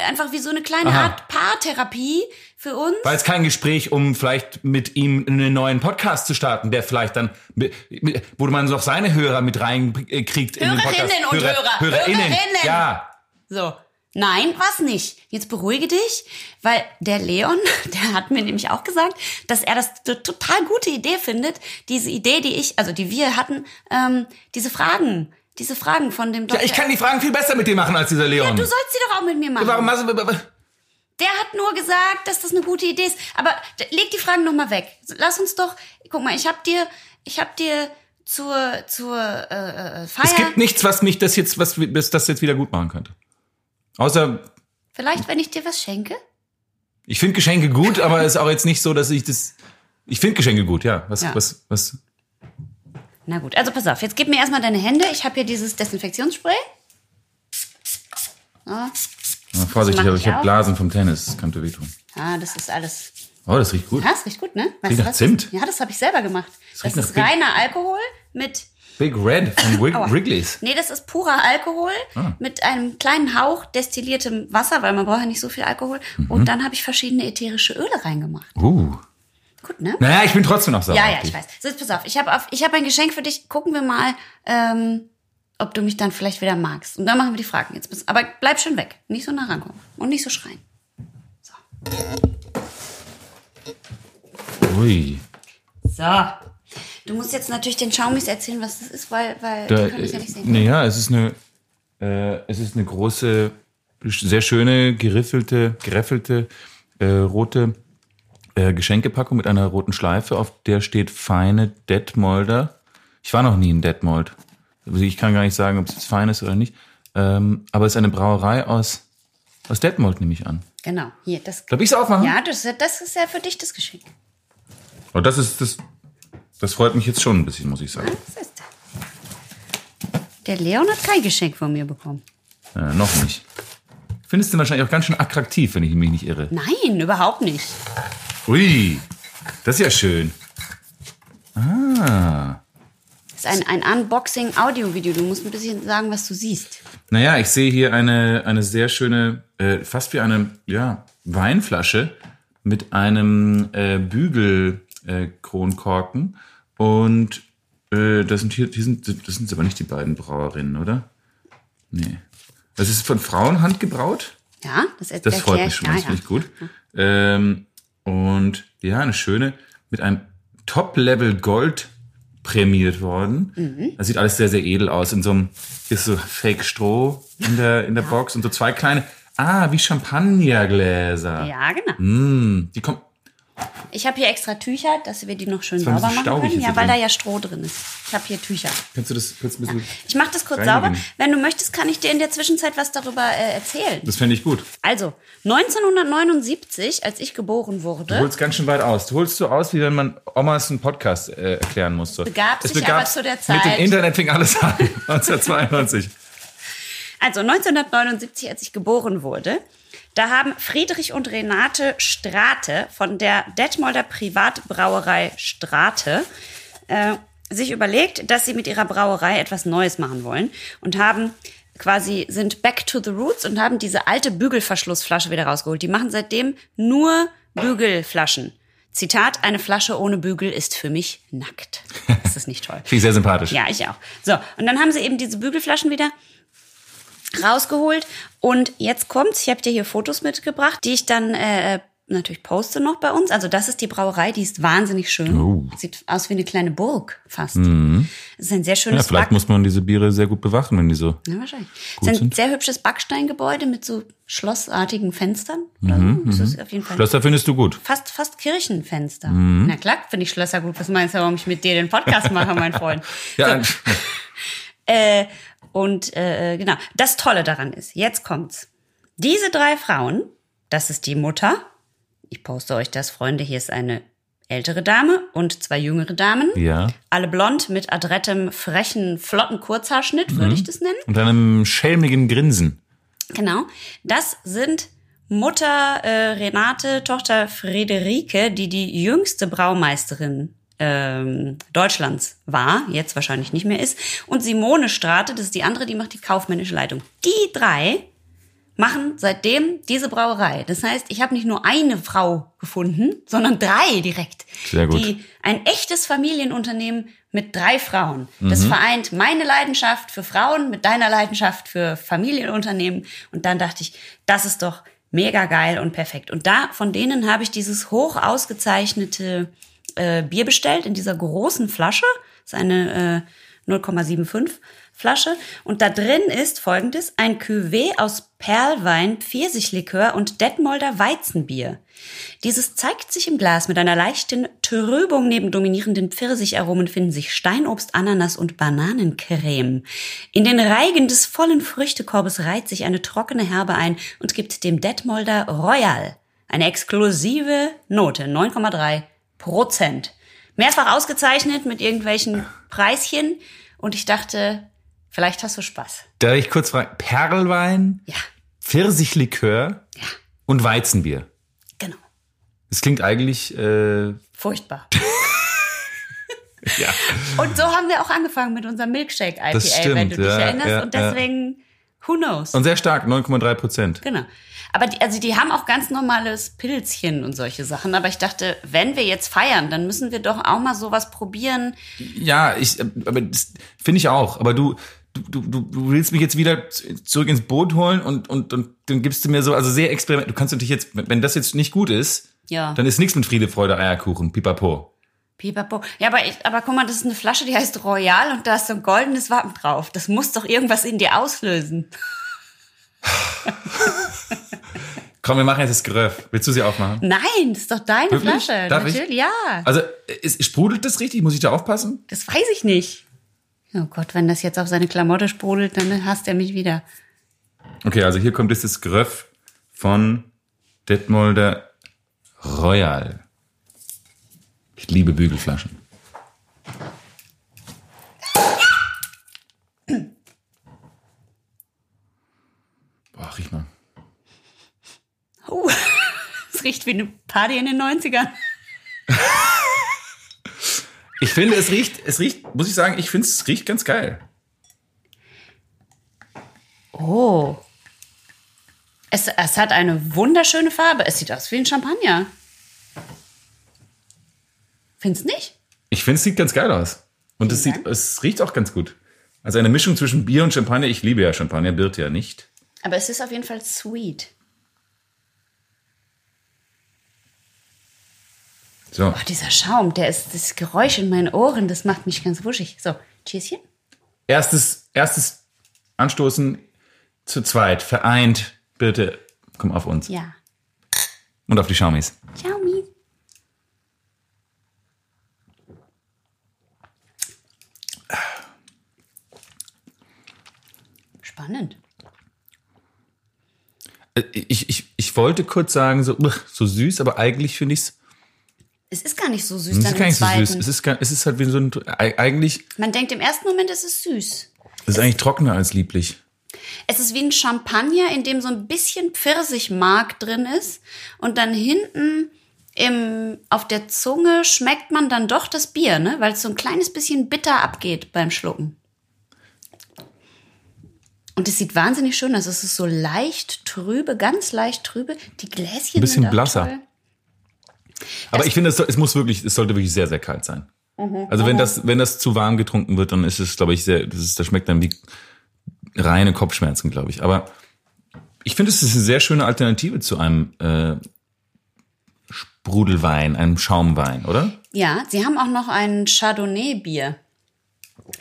Einfach wie so eine kleine Aha. Art Paartherapie für uns. War jetzt kein Gespräch, um vielleicht mit ihm einen neuen Podcast zu starten, der vielleicht dann, wo man noch seine Hörer mit reinkriegt in den Podcast. Hörerinnen und Hörer. Hörerinnen. Hörerinnen. Ja. So. Nein, was nicht. Jetzt beruhige dich, weil der Leon, der hat mir nämlich auch gesagt, dass er das eine total gute Idee findet, diese Idee, die ich, also die wir hatten, ähm, diese Fragen, diese Fragen von dem ja, Doktor. ich kann die Fragen viel besser mit dir machen als dieser Leon. Du sollst sie doch auch mit mir machen. Warum machst du, Der hat nur gesagt, dass das eine gute Idee ist. Aber leg die Fragen noch mal weg. Lass uns doch. Guck mal, ich hab dir, ich hab dir zur zur äh, äh, Feier. es gibt nichts, was mich das jetzt, was was das jetzt wieder gut machen könnte. Außer Vielleicht, wenn ich dir was schenke. Ich finde Geschenke gut, aber es ist auch jetzt nicht so, dass ich das. Ich finde Geschenke gut, ja. Was, Ja. was, was? Na gut, also pass auf. Jetzt gib mir erstmal deine Hände. Ich habe hier dieses Desinfektionsspray. Na, vorsichtig, aber ich ich habe. Blasen vom Tennis. Das könnte wehtun. Ah, das ist alles. Oh, das riecht gut. Ja, das riecht gut, ne? Weißt Riecht nach? Zimt. Ja, das habe ich selber gemacht. Das, riecht ist reiner Alkohol mit. Big Red von Wig Aua. Wrigley's. Nee, das ist purer Alkohol Ah. mit einem kleinen Hauch destilliertem Wasser, weil man braucht ja nicht so viel Alkohol. Mhm. Und dann habe ich verschiedene ätherische Öle reingemacht. Uh. Gut, ne? Naja, ich bin trotzdem noch sauer. Ja, ja, ich weiß. So, jetzt pass auf. Ich habe habe ein Geschenk für dich. Gucken wir mal, ähm, ob du mich dann vielleicht wieder magst. Und dann machen wir die Fragen jetzt. Aber bleib schön weg. Nicht so nah rankommen. Und nicht so schreien. Ui. So. Du musst jetzt natürlich den Schaumis erzählen, was das ist, weil, weil Da, die können das ja nicht sehen. naja, es ist eine, äh, es ist eine große, sehr schöne, geriffelte, gereffelte, äh, rote äh, Geschenkepackung mit einer roten Schleife, auf der steht feine Detmolder. Ich war noch nie in Detmold. Also ich kann gar nicht sagen, ob es jetzt fein ist oder nicht. Ähm, aber es ist eine Brauerei aus, aus Detmold, nehme ich an. Genau. Hier, das. Darf ich es aufmachen? Ja, das, das ist ja für dich das Geschenk. Oh, das ist das. Das freut mich jetzt schon ein bisschen, muss ich sagen. Das? Der Leon hat kein Geschenk von mir bekommen. Äh, noch nicht. Findest du wahrscheinlich auch ganz schön attraktiv, wenn ich mich nicht irre. Nein, überhaupt nicht. Ui, das ist ja schön. Ah. Das ist ein, ein Unboxing-Audio-Video. Du musst ein bisschen sagen, was du siehst. Naja, ich sehe hier eine, eine sehr schöne, äh, fast wie eine ja, Weinflasche mit einem äh, Bügelkronkorken. Äh, Kronkorken. Und äh, das sind hier, die sind, das sind aber nicht die beiden Brauerinnen, oder? Nee. Das ist von Frauen handgebraut. Ja, das, er- Das freut mich ich. schon, ja, das ja. finde ich gut. Ähm, und ja, eine schöne, mit einem Top-Level Gold prämiert worden. Mhm. Das sieht alles sehr, sehr edel aus. In so einem, hier ist so Fake Stroh in der, in der Box und so zwei kleine, ah, wie Champagnergläser. Ja, genau. Mm, die kommen, Ich habe hier extra Tücher, dass wir die noch schön sauber machen können. Ja, weil drin. da ja Stroh drin ist. Ich habe hier Tücher. kannst du das kurz ein bisschen, Ich mache das kurz Reinigen. sauber. Wenn du möchtest, kann ich dir in der Zwischenzeit was darüber äh, erzählen. das fände ich gut. Also, 1979, als ich geboren Du wurde, holst ganz schön weit aus. Du holst so aus, wie wenn man Omas einen Podcast äh, erklären musste. Begab Es sich aber begab- zu der Mit Zeit- dem Internet fing alles an. 1992. also 1979, als ich geboren wurde, da haben Friedrich und Renate Strate von der Detmolder Privatbrauerei Strate äh, sich überlegt, dass sie mit ihrer Brauerei etwas Neues machen wollen und haben quasi sind back to the roots und haben diese alte Bügelverschlussflasche wieder rausgeholt. Die machen seitdem nur Bügelflaschen. Zitat, eine Flasche ohne Bügel ist für mich nackt. Das ist nicht toll. Finde ich sehr sympathisch. Ja, ich auch. So, und dann haben sie eben diese Bügelflaschen wieder rausgeholt. Und jetzt kommt's. Ich habe dir hier Fotos mitgebracht, die ich dann äh, natürlich poste noch bei uns. Also das ist die Brauerei, die ist wahnsinnig schön. Oh. Sieht aus wie eine kleine Burg fast. Es ist ein sehr Ja, schönes vielleicht Back muss man diese Biere sehr gut bewachen, wenn die so. ja, wahrscheinlich. Es Gut ist ein sind. sehr hübsches Backsteingebäude mit so schlossartigen Fenstern. Mhm, so. Das auf jeden Fall Schlösser findest du gut. fast, fast Kirchenfenster. Mhm. Na klar, finde ich Schlösser gut. Was meinst du, warum ich mit dir den Podcast mache, mein Freund? Ja, Äh, und äh, genau, das Tolle daran ist, jetzt kommt's. Diese drei Frauen, das ist die Mutter. Ich poste euch das, Freunde. Hier ist eine ältere Dame und zwei jüngere Damen. ja. Alle blond mit adrettem, frechen, flotten Kurzhaarschnitt, Mhm. würde ich das nennen. Und einem schelmigen Grinsen. Genau. Das sind Mutter äh, Renate, Tochter Friederike, die die jüngste Braumeisterin ähm, Deutschlands war, jetzt wahrscheinlich nicht mehr ist. Und Simone Strate, das ist die andere, die macht die kaufmännische Leitung. Die drei machen seitdem diese Brauerei. Das heißt, ich habe nicht nur eine Frau gefunden, sondern drei direkt. Sehr gut. Die ein echtes Familienunternehmen mit drei Frauen. Das vereint meine Leidenschaft für Frauen mit deiner Leidenschaft für Familienunternehmen. Und dann dachte ich, das ist doch mega geil und perfekt. Und da von denen habe ich dieses hoch ausgezeichnete äh, Bier bestellt in dieser großen Flasche. Das ist eine äh, 0,75 Flasche. Und da drin ist folgendes: ein Cuvée aus Perlwein, Pfirsichlikör und Detmolder Weizenbier. Dieses zeigt sich im Glas mit einer leichten Trübung. Neben dominierenden Pfirsicharomen finden sich Steinobst, Ananas und Bananencreme. In den Reigen des vollen Früchtekorbes reiht sich eine trockene Herbe ein und gibt dem Detmolder Royal eine exklusive Note, 9,3 Prozent. Mehrfach ausgezeichnet mit irgendwelchen Preischen und ich dachte, vielleicht hast du Spaß. Darf ich kurz fragen? Perlwein, Ja, Pfirsichlikör ja, und Weizenbier. genau. Das klingt eigentlich, äh, Furchtbar. ja. Und so haben wir auch angefangen mit unserem Milkshake IPA, stimmt, wenn du dich ja, erinnerst. ja, und deswegen, who knows? Und sehr stark, 9,3 Prozent. genau. Aber die, also die haben auch ganz normales Pilzchen und solche Sachen. Aber ich dachte, wenn wir jetzt feiern, dann müssen wir doch auch mal sowas probieren. Ja, ich, aber das finde ich auch. Aber du, du, du, du willst mich jetzt wieder zurück ins Boot holen und, und, und dann gibst du mir so, also sehr experiment. Du kannst natürlich jetzt, wenn das jetzt nicht gut ist, Ja. dann ist nichts mit Friede, Freude, Eierkuchen, pipapo. Pipapo. Ja, aber, ich, aber guck mal, das ist eine Flasche, die heißt Royal und da ist so ein goldenes Wappen drauf. Das muss doch irgendwas in dir auslösen. Komm, wir machen jetzt das Geröff. Willst du sie aufmachen? Nein, das ist doch deine Wirklich? Flasche. Darf ich? Natürlich, ja. Also, ist, sprudelt das richtig? Muss ich da aufpassen? Das weiß ich nicht. Oh Gott, wenn das jetzt auf seine Klamotte sprudelt, dann hasst er mich wieder. Okay, also hier kommt jetzt das Geröff von Detmolder Royal. Ich liebe Bügelflaschen. Boah, riech mal. Oh, es riecht wie eine Party in den 90ern. Ich finde, es riecht, es riecht, muss ich sagen, ich finde, es riecht ganz geil. Oh. Es, es hat eine wunderschöne Farbe. Es sieht aus wie ein Champagner. Findest nicht? Ich finde, es sieht ganz geil aus. Und es, sieht, es riecht auch ganz gut. Also eine Mischung zwischen Bier und Champagner. Ich liebe ja Champagner, Birte ja nicht. Aber es ist auf jeden Fall sweet. So, Oh, dieser Schaum, der ist das Geräusch in meinen Ohren, das macht mich ganz wuschig. So, Cheerschen. erstes, erstes Anstoßen zu zweit, vereint. Bitte, komm auf uns. Ja. Und auf die Schaumis. Ciao, Spannend. Äh, Ich, ich, ich wollte kurz sagen, so, so süß, aber eigentlich finde ich es Es ist gar nicht so süß es ist gar nicht so zweiten. süß. Es ist, gar, es ist halt wie so ein, eigentlich, Man denkt im ersten Moment, es ist süß. es ist eigentlich trockener als lieblich. Es ist wie ein Champagner, in dem so ein bisschen Pfirsichmark drin ist. Und dann hinten im, auf der Zunge schmeckt man dann doch das Bier, ne? weil es so ein kleines bisschen bitter abgeht beim Schlucken. Und es sieht wahnsinnig schön aus. Es ist so leicht trübe, ganz leicht trübe. Die Gläschen Ein bisschen sind blasser. toll. Aber ich finde, es, es muss wirklich, es sollte wirklich sehr, sehr kalt sein. Mhm. Also wenn das, wenn das zu warm getrunken wird, dann ist es, glaube ich, sehr, das, ist, das schmeckt dann wie reine Kopfschmerzen, glaube ich. Aber ich finde, es ist eine sehr schöne Alternative zu einem äh, Sprudelwein, einem Schaumwein, oder? Ja, sie haben auch noch ein Chardonnay-Bier.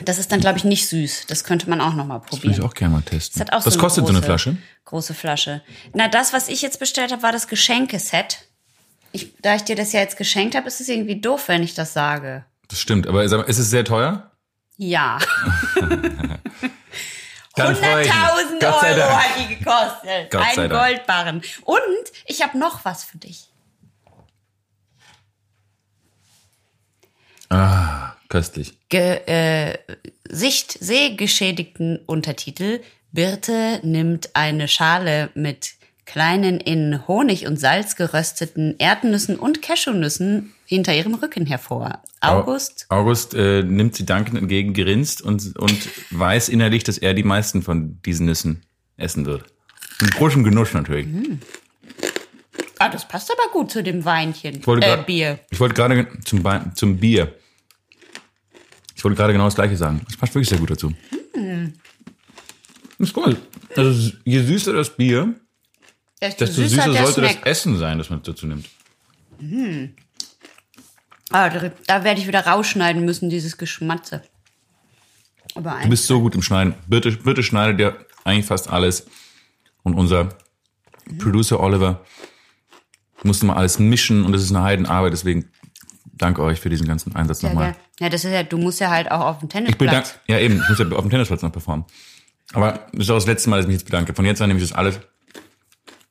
Das ist dann, glaube ich, nicht süß. Das könnte man auch noch mal Würde ich probieren. auch gerne mal testen. Das hat auch Was so kostet große, so eine Flasche? Große Flasche. Na, das, was ich jetzt bestellt habe, war das Geschenkeset. Ich, da ich dir das ja jetzt geschenkt habe, ist es irgendwie doof, wenn ich das sage. Das stimmt, aber ist es sehr teuer? Ja. Dann freue ich mich. 100.000 Gott sei Euro hat die gekostet. Ein. Goldbarren. Und ich habe noch was für dich. Ah, köstlich. Ge äh, Sicht sehgeschädigten Untertitel. Birte nimmt eine Schale mit kleinen in Honig und Salz gerösteten Erdnüssen und Cashewnüssen hinter ihrem Rücken hervor. August, August äh, nimmt sie dankend entgegen, grinst und, und weiß innerlich, dass er die meisten von diesen Nüssen essen wird. Mit großem Genuss natürlich. ah, das passt aber gut zu dem Weinchen, Ich wollte äh, grad- Bier. Ich wollte gerade zum, Wein- zum Bier. Ich wollte gerade genau das Gleiche sagen. Das passt wirklich sehr gut dazu. Das ist cool. Also je süßer das Bier, Desto, desto süßer, der sollte Snack. das Essen sein, das man dazu nimmt. Ah, da, da werde ich wieder rausschneiden müssen, dieses Geschmatze. Aber Du bist so gut im Schneiden. Bitte, bitte schneidet dir eigentlich fast alles. Und unser Producer Oliver musste mal alles mischen und das ist eine Heidenarbeit. Deswegen danke euch für diesen ganzen Einsatz ja, nochmal. ja, ja, das ist ja, du musst ja halt auch auf dem Ich bedanke, Tennisplatz. ja eben, ich muss ja auf dem Tennisplatz noch performen. Aber das ist auch das letzte Mal, dass ich mich jetzt bedanke. Von jetzt an nehme ich das alles.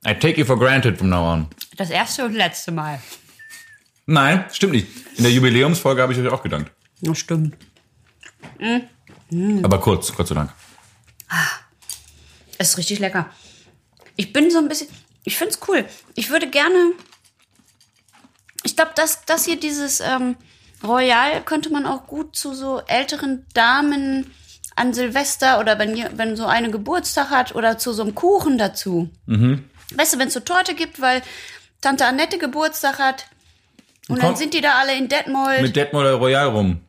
I take you for granted from now on. Das erste und letzte Mal. Nein, stimmt nicht. In der Jubiläumsfolge habe ich euch auch gedankt. Das stimmt. Aber kurz, Gott sei Dank. Es ist richtig lecker. Ich bin so ein bisschen. Ich finde es cool. Ich würde gerne. Ich glaube, das, das hier, dieses ähm, Royal, könnte man auch gut zu so älteren Damen an Silvester oder wenn, wenn so eine Geburtstag hat oder zu so einem Kuchen dazu. Weißt du, wenn es so Torte gibt, weil Tante Annette Geburtstag hat. Und dann Komm. sind die da alle in Detmold Mit Detmolder Royal rum.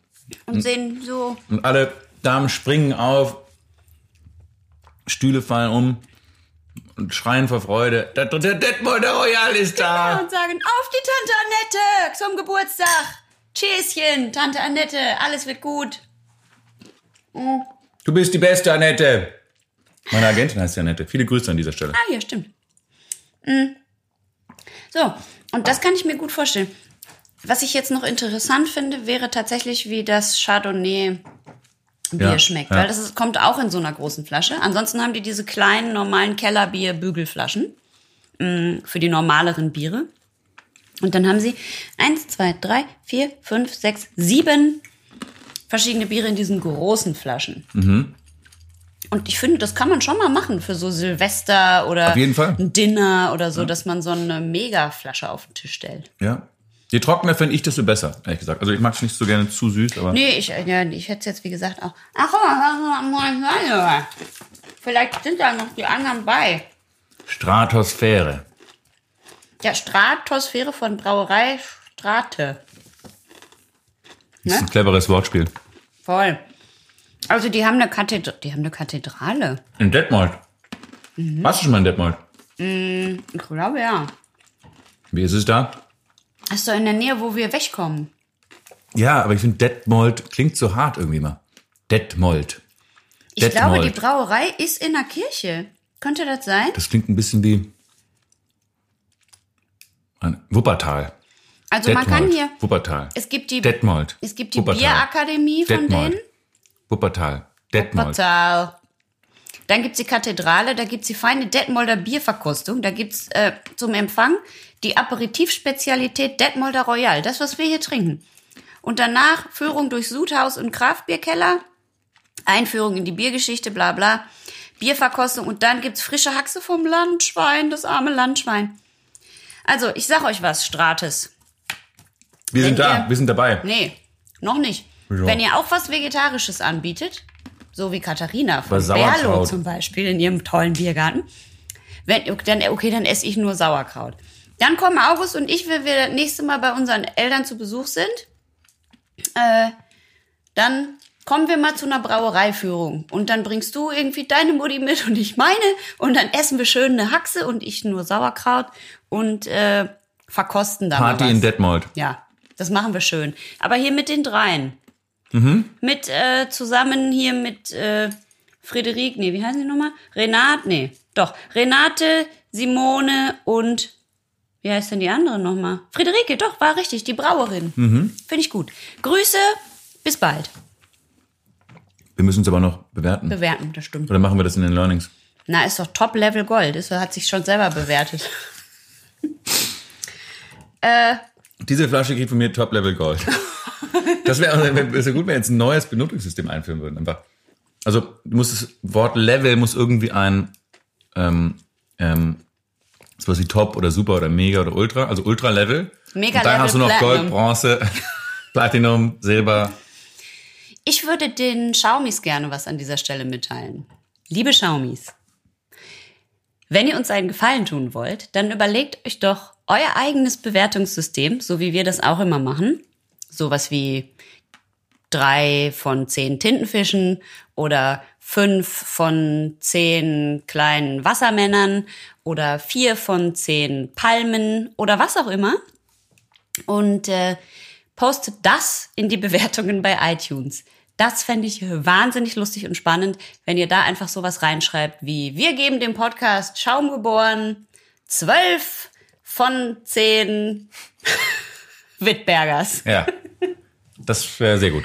und sehen so. Und alle Damen springen auf, Stühle fallen um und schreien vor Freude. Der, der Detmolder Royal ist da. und sagen, auf die Tante Annette zum Geburtstag. Tschüsschen, Tante Annette, alles wird gut. Du bist die beste, Annette. Meine Agentin heißt ja Annette. Viele Grüße an dieser Stelle. Ah, ja, stimmt. Mm. So, und das kann ich mir gut vorstellen. Was ich jetzt noch interessant finde, wäre tatsächlich, wie das Chardonnay Bier Ja, schmeckt, ja. weil das ist, kommt auch in so einer großen Flasche. Ansonsten haben die diese kleinen normalen Kellerbier-Bügelflaschen mm, für die normaleren Biere. Und dann haben sie eins, zwei, drei, vier, fünf, sechs, sieben verschiedene Biere in diesen großen Flaschen. Mhm. Und ich finde, das kann man schon mal machen für so Silvester oder ein Dinner oder so, dass man so eine Mega-Flasche auf den Tisch stellt. Ja. Je trockener finde ich, desto besser, ehrlich gesagt. Also ich mag es nicht so gerne zu süß, aber Nee, ich, ja, ich hätte es jetzt wie gesagt auch. Ach, vielleicht sind da noch die anderen bei. Stratosphäre. Ja, Stratosphäre von Brauerei Strate. Das ist ein cleveres Wortspiel. Voll. Also die haben eine, Kathedra die haben eine Kathedrale. In Detmold. Mhm. Warst du schon mal in Detmold? Ich glaube ja. Wie ist es da? Das ist doch in der Nähe, wo wir wegkommen. Ja, aber ich finde Detmold klingt so hart irgendwie mal. Detmold. Ich glaube, die Detmold. Brauerei ist in der Kirche. Könnte das sein? Das klingt ein bisschen wie ein Wuppertal. Also man kann hier. Wuppertal. Es gibt die, Detmold. es gibt die Wuppertal. Bierakademie von Detmold. denen. Wuppertal. Detmold. Wuppertal. Dann gibt's die Kathedrale, da gibt's die feine Detmolder Bierverkostung. Da gibt's äh, zum Empfang die Aperitivspezialität Detmolder Royal. Das, was wir hier trinken. Und danach Führung durch Sudhaus und Kraftbierkeller. Einführung in die Biergeschichte, bla bla. Bierverkostung und dann gibt's frische Haxe vom Landschwein, das arme Landschwein. Also, ich sag euch was, Strates. Wir sind Wenn da, ihr- wir sind dabei. Nee, noch nicht. Wieso? Wenn ihr auch was Vegetarisches anbietet, so wie Katharina von Berlo zum Beispiel in ihrem tollen Biergarten, wenn, dann, okay, dann esse ich nur Sauerkraut. Dann kommen August und ich, wenn wir das nächste Mal bei unseren Eltern zu Besuch sind, äh, dann kommen wir mal zu einer Brauereiführung und dann bringst du irgendwie deine Mutti mit und ich meine und dann essen wir schön eine Haxe und ich nur Sauerkraut und äh, verkosten da Party in Detmold. Ja, das machen wir schön. Aber hier mit den dreien. Mhm. Mit äh, zusammen hier mit äh, Frederik, nee, wie heißen die nochmal? Renate, nee, doch. Renate, Simone und wie heißt denn die andere nochmal? Friederike, doch, war richtig, die Brauerin. Mhm. Finde ich gut. Grüße, bis bald. Wir müssen es aber noch bewerten. Bewerten, das stimmt. Oder machen wir das in den Learnings? Na, ist doch Top-Level Gold. Das hat sich schon selber bewertet. Diese Flasche kriegt von mir Top-Level Gold. Das wäre wär gut, wenn wir jetzt ein neues Benutzungssystem einführen würden. Einfach. Also du musst das Wort Level muss irgendwie ein ähm, ähm, sowas wie Top oder Super oder Mega oder Ultra, also Ultra Level. Mega Und dann hast du noch Platinum. Gold, Bronze, Platinum, Silber. Ich würde den Schaumis gerne was an dieser Stelle mitteilen. Liebe Schaumis, wenn ihr uns einen Gefallen tun wollt, dann überlegt euch doch euer eigenes Bewertungssystem, so wie wir das auch immer machen. Sowas wie drei von zehn Tintenfischen oder fünf von zehn kleinen Wassermännern oder vier von zehn Palmen oder was auch immer. Und äh, postet das in die Bewertungen bei iTunes. Das fände ich wahnsinnig lustig und spannend, wenn ihr da einfach sowas reinschreibt wie, wir geben dem Podcast Schaum geboren, zwölf von zehn Wittbergers. Ja. Das wäre sehr gut.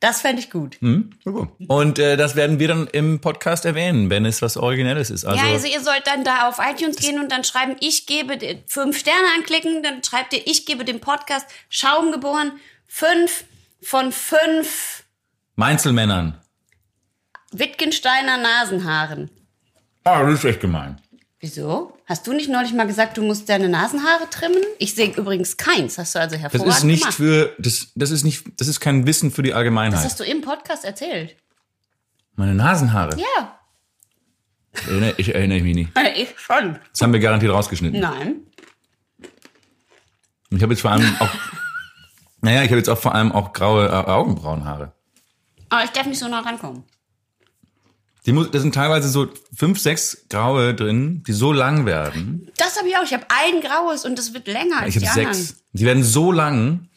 Das fände ich gut. Und äh, das werden wir dann im Podcast erwähnen, wenn es was Originelles ist. Also, ja, also ihr sollt dann da auf iTunes gehen und dann schreiben, ich gebe fünf Sterne anklicken, dann schreibt ihr, ich gebe dem Podcast Schaum geboren, fünf von fünf Mainzelmännern. Wittgensteiner Nasenhaaren. Ah, das ist echt gemein. Wieso? Hast du nicht neulich mal gesagt, du musst deine Nasenhaare trimmen? Ich sehe übrigens keins. Hast du also Das hervorragend ist nicht gemacht. für, das, das ist nicht, das ist kein Wissen für die das Allgemeinheit. hast du im Podcast erzählt. Meine Nasenhaare. Ja. Ich, erinnere, ich erinnere mich nicht. Ich schon. Das haben wir garantiert rausgeschnitten. Nein. Ich habe jetzt vor allem auch, naja, ich habe jetzt auch vor allem auch graue äh, Augenbrauenhaare. Aber ich darf nicht so nah rankommen. Die muss, da sind teilweise so fünf, sechs graue drin, die so lang werden. Das habe ich auch. Ich habe ein graues und das wird länger als Ich die habe anderen. sechs. Die werden so lang.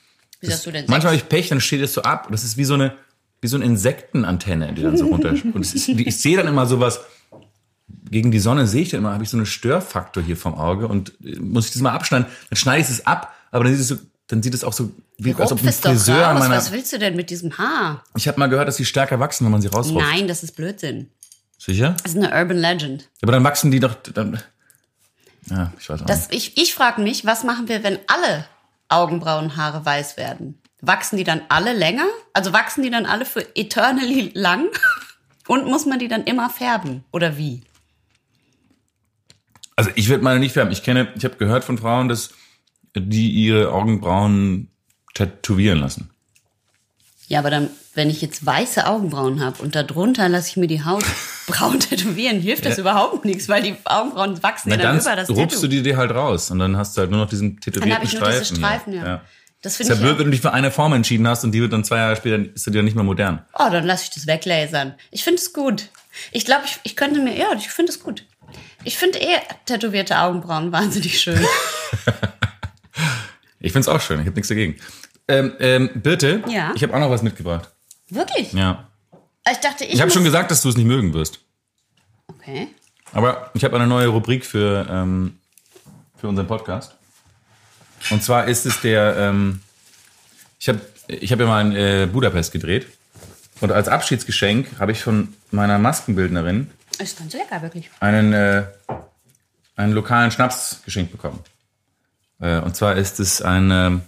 Wie hast du denn Manchmal habe sechs? ich Pech, dann steht es so ab. Das ist wie so eine, wie so eine Insektenantenne, die dann so runter. Und ist, ich sehe dann immer sowas. Gegen die Sonne sehe ich dann immer, habe ich so einen Störfaktor hier vom Auge und äh, muss ich das mal abschneiden. Dann schneide ich es ab, aber dann sieht es so, dann sieht es auch so wie als ob ein Friseur an raus. meiner. Was willst du denn mit diesem Haar? Ich habe mal gehört, dass die stärker wachsen, wenn man sie rausrupft. Nein, das ist Blödsinn. Sicher? Das ist eine Urban Legend. Aber dann wachsen die doch. Dann, ja, ich weiß auch Das, ich ich frage mich, was machen wir, wenn alle Augenbrauenhaare weiß werden? Wachsen die dann alle länger? Also wachsen die dann alle für eternally lang? Und muss man die dann immer färben? Oder wie? Also ich würde meine nicht färben. Ich kenne, ich habe gehört von Frauen, dass die ihre Augenbrauen tätowieren lassen. Ja, aber dann, wenn ich jetzt weiße Augenbrauen habe und darunter lasse ich mir die Haut braun tätowieren, hilft das überhaupt nichts, weil die Augenbrauen wachsen Na ja dann dann über das rupst Tattoo. du die dir halt raus und dann hast du halt nur noch diesen dann tätowierten habe ich nur Streifen. diese Streifen, ja. ja. Das Ist finde ja ich blöd, ja, wenn du dich für eine Form entschieden hast und die wird dann zwei Jahre später ist die dann nicht mehr modern. Oh, dann lasse ich das weglasern. Ich finde es gut. Ich glaube, ich, ich könnte mir, ja, ich finde es gut. Ich finde eh tätowierte Augenbrauen wahnsinnig schön. Ich find's auch schön, ich habe nichts dagegen. Ähm, ähm, Birte, Ja? ich habe auch noch was mitgebracht. Wirklich? Ja. Ich dachte, ich, Ich habe schon gesagt, dass du es nicht mögen wirst. Okay. Aber ich habe eine neue Rubrik für, ähm, für unseren Podcast. Und zwar ist es der, ähm, ich habe ich hab ja mal in äh, Budapest gedreht. Und als Abschiedsgeschenk habe ich von meiner Maskenbildnerin Ist ganz lecker, wirklich. einen, äh, einen lokalen Schnaps geschenkt bekommen. Äh, und zwar ist es ein ähm,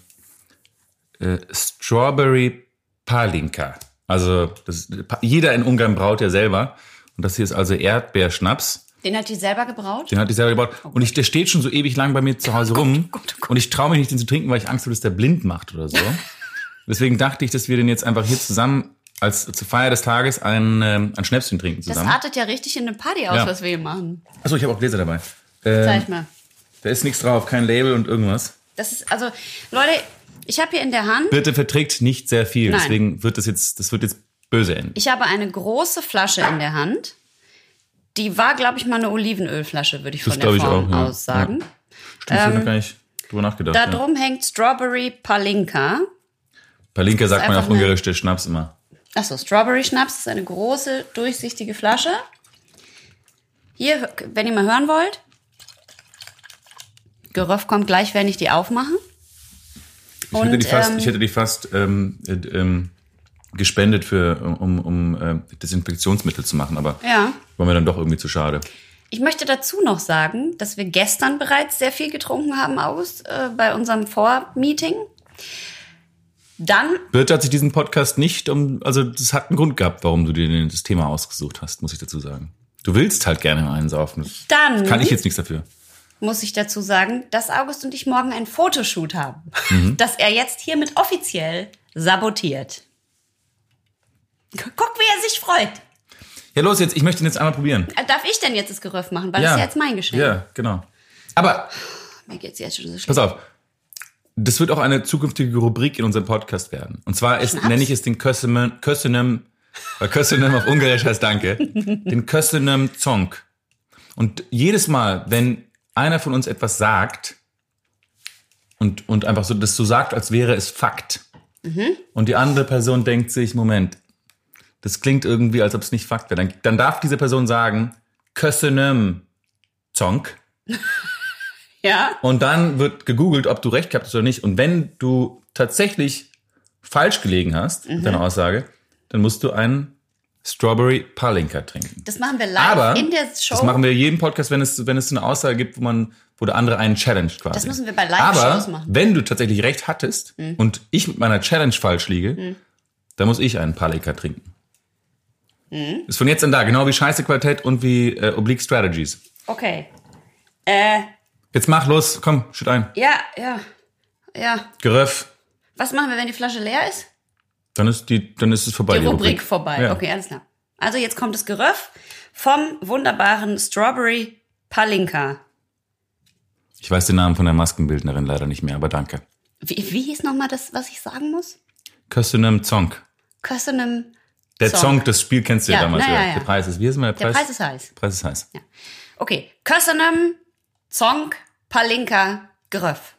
äh, Strawberry Palinka. Also das, jeder in Ungarn braut ja selber. Und das hier ist also Erdbeerschnaps. Den hat die selber gebraut? Den hat die selber gebaut. Und ich, der steht schon so ewig lang bei mir zu Hause rum. Gott, oh Gott. Und ich traue mich nicht, den zu trinken, weil ich Angst habe, dass der blind macht oder so. Deswegen dachte ich, dass wir den jetzt einfach hier zusammen als zur Feier des Tages ein, ähm, ein Schnäpschen trinken Das zusammen. artet ja richtig in eine Party aus, Ja. was wir hier machen. Achso, ich habe auch Gläser dabei. Ähm, Zeig mal. Da ist nichts drauf, kein Label und irgendwas. Das ist, also, Leute, ich habe hier in der Hand, Birte verträgt nicht sehr viel, Nein. deswegen wird das jetzt, das wird jetzt böse enden. ich habe eine große Flasche in der Hand. Die war, glaube ich, mal eine Olivenölflasche, würde ich Das von der glaube ich Form auch, ja. aus sagen. Stimmt, ähm, gar nicht. drüber nachgedacht. Da ja. drum hängt Strawberry Palinka. Palinka sagt man auf Ungarisch, der Schnaps immer. Achso, Strawberry Schnaps ist eine große, durchsichtige Flasche. Hier, wenn ihr mal hören wollt. Geröff kommt gleich, wenn ich die aufmache. Ich hätte Und, die fast, ähm, ich hätte die fast ähm, äh, ähm, gespendet für, um, um äh, Desinfektionsmittel zu machen, aber Ja. war mir dann doch irgendwie zu schade. Ich möchte dazu noch sagen, dass wir gestern bereits sehr viel getrunken haben, August, äh, bei unserem Vormeeting. Dann, Birte hat sich diesen Podcast nicht um, also das hat einen Grund gehabt, warum du dir das Thema ausgesucht hast, muss ich dazu sagen. Du willst halt gerne einsaufen. Das Dann- kann ich jetzt nichts dafür. Muss ich dazu sagen, dass August und ich morgen einen Fotoshoot haben, Mhm. das er jetzt hiermit offiziell sabotiert. Guck, wie er sich freut. Ja, los jetzt, ich möchte ihn jetzt einmal probieren. Äh, Darf ich denn jetzt das Geröff machen? Weil das ist ja jetzt mein Geschenk. Ja, genau. Aber Mir geht's jetzt schon so schlecht. pass auf. Das wird auch eine zukünftige Rubrik in unserem Podcast werden. Und zwar ist, nenne ich es den Köszönöm, weil Köszönöm auf Ungarisch heißt Danke, den Köszönöm Zong. Und jedes Mal, wenn einer von uns etwas sagt und, und einfach so das so sagt, als wäre es Fakt, und die andere Person denkt sich, Moment, das klingt irgendwie, als ob es nicht Fakt wäre, dann, dann darf diese Person sagen, Köszönöm Zong. Ja? Und dann wird gegoogelt, ob du recht gehabt hast oder nicht. Und wenn du tatsächlich falsch gelegen hast mit Mhm. deiner Aussage, dann musst du einen Strawberry Palinka trinken. Das machen wir live Aber in der Show. das machen wir jeden Podcast, wenn es, wenn es eine Aussage gibt, wo man, wo der andere einen Challenge quasi. Das müssen wir bei Live-Shows Aber machen. wenn du tatsächlich recht hattest und ich mit meiner Challenge falsch liege, dann muss ich einen Palinka trinken. Ist von jetzt an da, genau wie Scheiße Qualität und wie äh, Oblique Strategies. Okay. Äh, Jetzt mach los, komm, schütt ein. ja, ja, ja. Geröff. Was machen wir, wenn die Flasche leer ist? Dann ist die, dann ist es vorbei. Die Rubrik vorbei. Ja. Okay, alles klar. Also jetzt kommt das Geröff vom wunderbaren Strawberry Palinka. Ich weiß den Namen von der Maskenbildnerin leider nicht mehr, aber danke. Wie, wie hieß nochmal das, was ich sagen muss? Köszönöm Zong. Köszönöm. Der. Song, das Spiel kennst du ja, Ja, damals. na ja, ja. ja. Der Preis ist, wie ist mal der Der Preis? Preis ist heiß. Preis ist heiß. Okay. Köszönöm, Zong, Palinka, Geröff.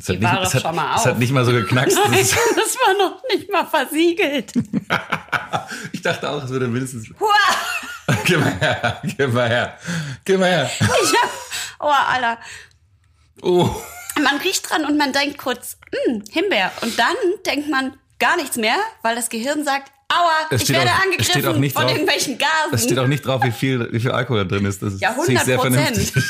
Es hat, nicht, es hat, schon mal es hat nicht mal so geknackst. Das ist, Das war noch nicht mal versiegelt. ich dachte auch, es würde mindestens. Hua! Gib mal her, gib mal her, gib mal her. Ich hab, oh, Alter. Oh. Man riecht dran und man denkt kurz, hm, Himbeer. Und dann denkt man gar nichts mehr, weil das Gehirn sagt, aua, Es ich werde auch- angegriffen steht auch nicht von drauf- irgendwelchen Gasen. Es steht auch nicht drauf, wie viel, wie viel Alkohol da drin ist. Das Ja, finde ich sehr 100%. vernünftig.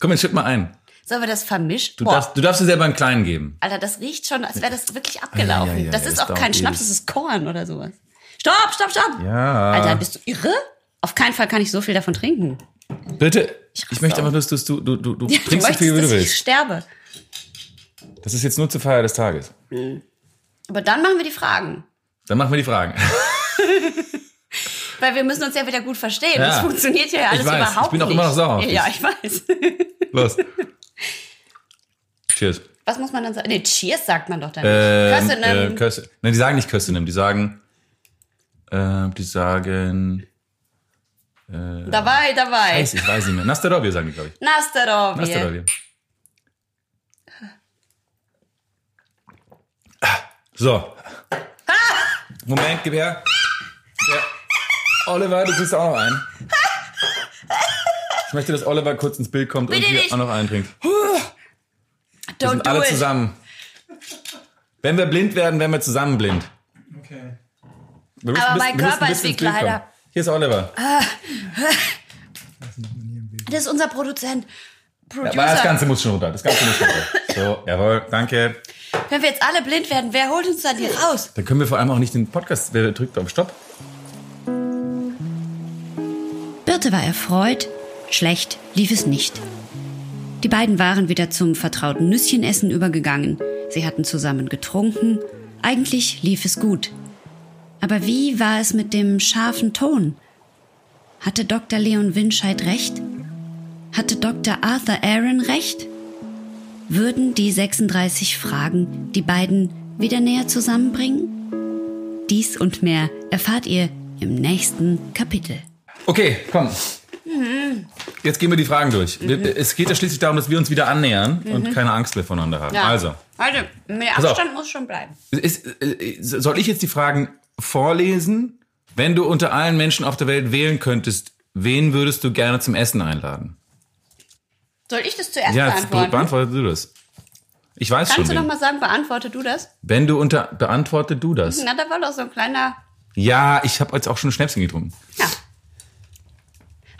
Komm, jetzt schütt mal ein. Sollen wir das vermischt? Du Boah, darfst, du darfst dir selber einen kleinen geben. Alter, das riecht schon, als wäre das wirklich abgelaufen. ja, ja, das ja, ist das auch dauert kein Schnaps, das ist Korn oder sowas. Stopp, stopp, stopp. Ja. Alter, bist du irre? Auf keinen Fall kann ich so viel davon trinken. Bitte, ich, raste möchte auch. einfach, dass du, du, du, du Ja, trinkst so viel, wie du dass ich willst. sterbe. Das ist jetzt nur zur Feier des Tages. Aber dann machen wir die Fragen. Dann machen wir die Fragen. Weil wir müssen uns ja wieder gut verstehen. Ja. Das funktioniert ja alles Ich weiß, überhaupt ich bin auch nicht. immer noch sauer. Ja, ich weiß. Los. Cheers. Was muss man dann sagen? Nee, Cheers sagt man doch dann Ähm, nicht. Köszönöm. äh, Köszön- Nein, die sagen nicht Köszönöm, die sagen, äh, die sagen, dabei, dabei. Scheiße, ich weiß nicht mehr. Nastarovia sagen die, glaube ich. Nastarovje. Nastarovia. So. Moment, gib her. Ja. Oliver, du kriegst auch noch einen. Ich möchte, dass Oliver kurz ins Bild kommt Bitte und hier nicht. auch noch einen trinkt. Don't sind do alle it. zusammen. Wenn wir blind werden, werden wir zusammen blind. Okay. Wir müssen Aber ein mein wir Körper ist wie. Kleider. Hier ist Oliver. Das ist unser Produzent. Aber das Producer. Ganze muss schon runter. Das Ganze muss schon runter. So, jawohl, danke. Wenn wir jetzt alle blind werden, wer holt uns dann hier raus? Dann können wir vor allem auch nicht den Podcast. Wer drückt auf Stopp? Birte war erfreut, schlecht lief es nicht. Die beiden waren wieder zum vertrauten Nüsschenessen übergegangen. Sie hatten zusammen getrunken. Eigentlich lief es gut. Aber wie war es mit dem scharfen Ton? Hatte Dr. Leon Winscheid recht? Hatte Dr. Arthur Aaron recht? Würden die 36 Fragen die beiden wieder näher zusammenbringen? Dies und mehr erfahrt ihr im nächsten Kapitel. Okay, komm. Jetzt gehen wir die Fragen durch. Wir, es geht ja schließlich darum, dass wir uns wieder annähern und keine Angst mehr voneinander haben. Ja. Also, Also, auf. Abstand muss schon bleiben. ist, äh, soll ich jetzt die Fragen vorlesen? Wenn du unter allen Menschen auf der Welt wählen könntest, wen würdest du gerne zum Essen einladen? Soll ich das zuerst Ja, beantworten? beantworte du das. Ich weiß Kannst du schon. noch Wen. mal sagen, beantworte du das? Wenn du unter beantworte du das. Na, da war doch so ein kleiner. Ja, ich habe jetzt auch schon ein Schnäpschen getrunken. Ja.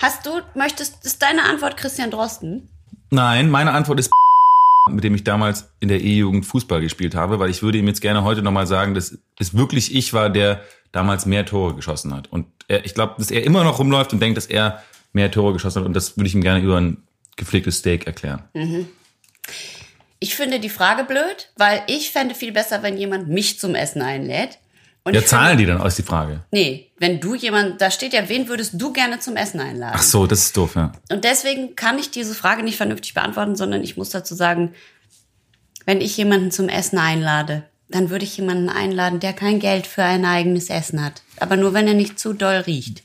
Hast du, möchtest, ist deine Antwort Christian Drosten? Nein, meine Antwort ist mit dem ich damals in der E-Jugend Fußball gespielt habe, weil ich würde ihm jetzt gerne heute nochmal sagen, dass es wirklich ich war, der damals mehr Tore geschossen hat. Und er, ich glaube, dass er immer noch rumläuft und denkt, dass er mehr Tore geschossen hat. Und das würde ich ihm gerne über ein gepflegtes Steak erklären. Ich finde die Frage blöd, weil ich fände viel besser, wenn jemand mich zum Essen einlädt. Und Ja, zahlen finde, die dann aus die Frage. Nee, wenn du jemand, da steht ja, wen würdest du gerne zum Essen einladen? Ach so, das ist doof, ja. Und deswegen kann ich diese Frage nicht vernünftig beantworten, sondern ich muss dazu sagen, wenn ich jemanden zum Essen einlade, dann würde ich jemanden einladen, der kein Geld für ein eigenes Essen hat. Aber nur, wenn er nicht zu doll riecht.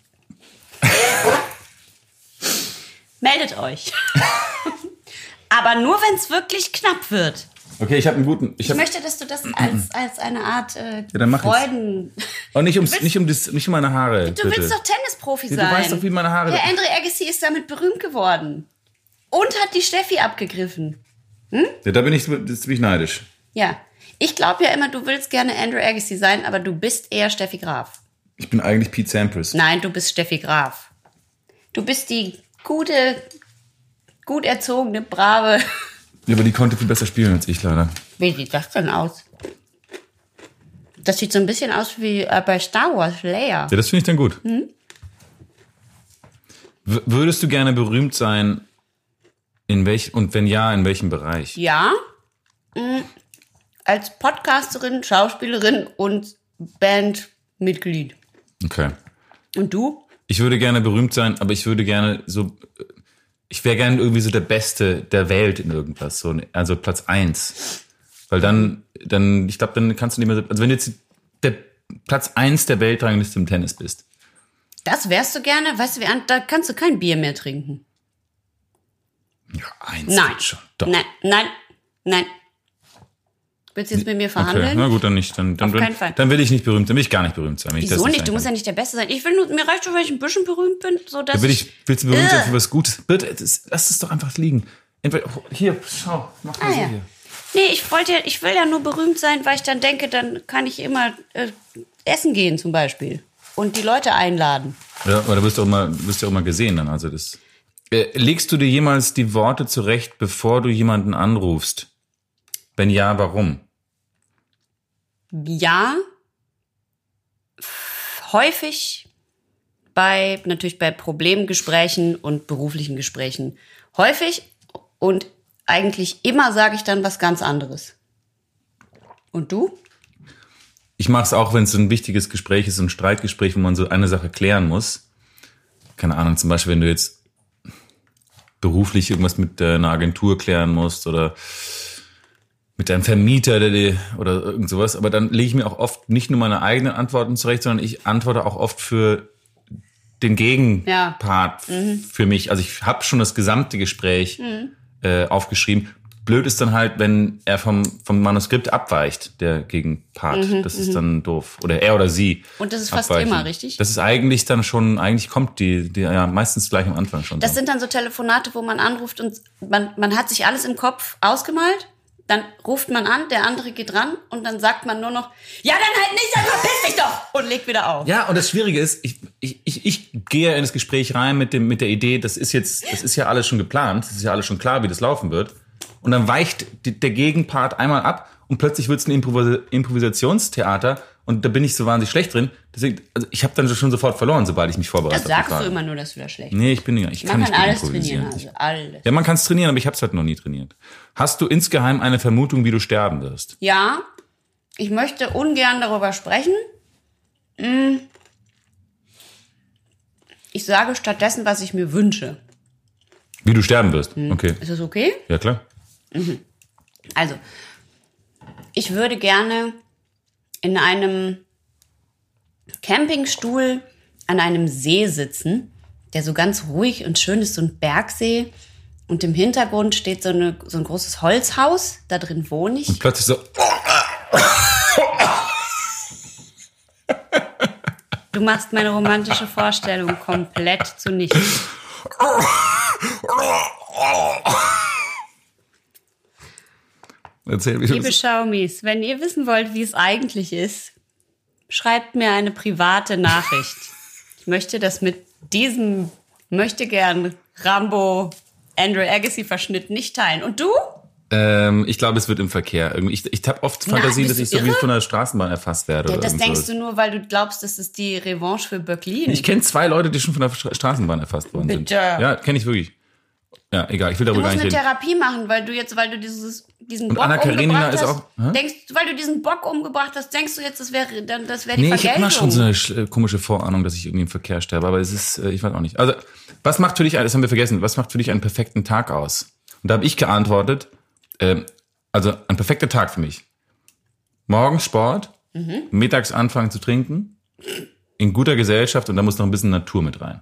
Meldet euch. Aber nur, wenn es wirklich knapp wird. Okay, ich habe einen guten. Ich Ich möchte, dass du das als, als eine Art äh, Ja, dann mach ich's. Freuden... oh, nicht, ums, willst- nicht, um das, nicht um meine Haare. Du bitte. willst doch Tennisprofi Ja, sein. du weißt doch, wie meine Haare- Der Andre Agassi ist damit berühmt geworden. Und hat die Steffi abgegriffen. Ja, da bin ich, das bin ich neidisch. Ja. Ich glaube ja immer, du willst gerne Andrew Agassi sein, aber du bist eher Steffi Graf. Ich bin eigentlich Pete Sampras. Nein, du bist Steffi Graf. Du bist die gute, gut erzogene, brave. Ja, aber die konnte viel besser spielen als ich leider. Wie sieht das denn aus? Das sieht so ein bisschen aus wie äh, bei Star Wars Leia. Ja, das finde ich dann gut. Hm? W würdest du gerne berühmt sein? In welch, und wenn ja, in welchem Bereich? Ja. mm, Als Podcasterin, Schauspielerin und Bandmitglied. Okay. Und du? Ich würde gerne berühmt sein, aber ich würde gerne so, ich wäre gerne irgendwie so der Beste der Welt in irgendwas, so, also Platz eins. Weil dann, dann, ich glaube, dann kannst du nicht mehr, so- also wenn du jetzt der Platz eins der Weltrangliste im Tennis bist. Das wärst du gerne? Weißt du, da kannst du kein Bier mehr trinken. Ja, eins Nein. schon. Doch. Nein, nein, nein. Willst du jetzt mit mir verhandeln? Okay, na gut, dann nicht. Dann, dann, Auf keinen Fall. dann will ich nicht berühmt, dann will ich gar nicht berühmt sein. Wieso nicht? Du sein musst ja nicht der Beste sein. Ich will nur, mir reicht schon, wenn ich ein bisschen berühmt bin, so dass Dann will ich, willst du berühmt sein Äh. für was Gutes? Bitte, lass es doch einfach liegen. Entweder, hier, schau, mach mal Ah, so ja. hier. Nee, ich wollte ja, ich will ja nur berühmt sein, weil ich dann denke, dann kann ich immer äh, essen gehen zum Beispiel. Und die Leute einladen. Ja, aber da wirst du auch mal, wirst du auch mal gesehen dann. Also das. Äh, legst du dir jemals die Worte zurecht, bevor du jemanden anrufst? Wenn ja, warum? Ja, häufig bei, natürlich bei Problemgesprächen und beruflichen Gesprächen. Häufig und eigentlich immer sage ich dann was ganz anderes. Und du? Ich mache es auch, wenn es so ein wichtiges Gespräch ist, ein Streitgespräch, wo man so eine Sache klären muss. Keine Ahnung, zum Beispiel, wenn du jetzt beruflich irgendwas mit einer Agentur klären musst oder mit deinem Vermieter der, dir- oder irgend sowas. Aber dann lege ich mir auch oft nicht nur meine eigenen Antworten zurecht, sondern ich antworte auch oft für den Gegenpart für mich. Also ich habe schon das gesamte Gespräch äh, aufgeschrieben. Blöd ist dann halt, wenn er vom, vom Manuskript abweicht, der Gegenpart. das ist dann doof. Oder er oder sie. Und das ist fast abweichen. immer, richtig? Das ist eigentlich dann schon, eigentlich kommt die, die ja meistens gleich am Anfang schon. Das so. sind dann so Telefonate, wo man anruft und man, man hat sich alles im Kopf ausgemalt. Dann ruft man an, der andere geht ran und dann sagt man nur noch, ja, dann halt nicht, dann verpiss dich doch und legt wieder auf. Ja, und das Schwierige ist, ich, ich, ich, ich gehe in das Gespräch rein mit, dem, mit der Idee, das ist jetzt, das ist ja alles schon geplant, das ist ja alles schon klar, wie das laufen wird. Und dann weicht die, der Gegenpart einmal ab und plötzlich wird es ein Improvis Improvisationstheater und da bin ich so wahnsinnig schlecht drin. Deswegen, also ich habe dann schon sofort verloren, sobald ich mich vorbereite. Das sagst du immer nur, das wäre schlecht. Nee, ich bin nicht, ich kann man kann gut alles trainieren, also alles. Ja, man kann es trainieren, aber ich habe es halt noch nie trainiert. Hast du insgeheim eine Vermutung, wie du sterben wirst? Ja, ich möchte ungern darüber sprechen. Mm. Ich sage stattdessen, was ich mir wünsche. Wie du sterben wirst? Hm. Okay. Ist das okay? Ja, klar. Also, ich würde gerne in einem Campingstuhl an einem See sitzen, der so ganz ruhig und schön ist, so ein Bergsee. Und im Hintergrund steht so, eine, so ein großes Holzhaus, da drin wohne ich. Und plötzlich so, Du machst meine romantische Vorstellung komplett zunichte. erzähl wie du Liebe Schaumis, wenn ihr wissen wollt, wie es eigentlich ist, schreibt mir eine private Nachricht. Ich möchte das mit diesem möchte gern Rambo Andrew Agassi Verschnitt nicht teilen. Und du? Ähm, ich glaube, es wird im Verkehr. Irgendwie- Ich, ich habe oft Fantasien, dass du ich so wie von der Straßenbahn erfasst werde. Ja, das denkst sowas. du nur, weil du glaubst, das ist die Revanche für Böcklin. Ich kenne zwei Leute, die schon von der Stra- Straßenbahn erfasst worden sind. Bitte. Ja, kenne ich wirklich. Ja, egal, ich will Du darüber musst gar nicht eine reden. Therapie machen, weil du jetzt, weil du dieses, diesen Und Bock Anna Karenina umgebracht ist hast, auch- hä? denkst, weil du diesen Bock umgebracht hast, denkst du jetzt, das wäre, dann, das wäre die Nee, ich habe Vergeltung. immer schon so eine äh, komische Vorahnung, dass ich irgendwie im Verkehr sterbe, aber es ist, äh, ich weiß auch nicht. Also, was macht für dich, das haben wir vergessen, was macht für dich einen perfekten Tag aus? Und da habe ich geantwortet, ähm, also ein perfekter Tag für mich. Morgens Sport, Mhm. mittags anfangen zu trinken, in guter Gesellschaft und da muss noch ein bisschen Natur mit rein.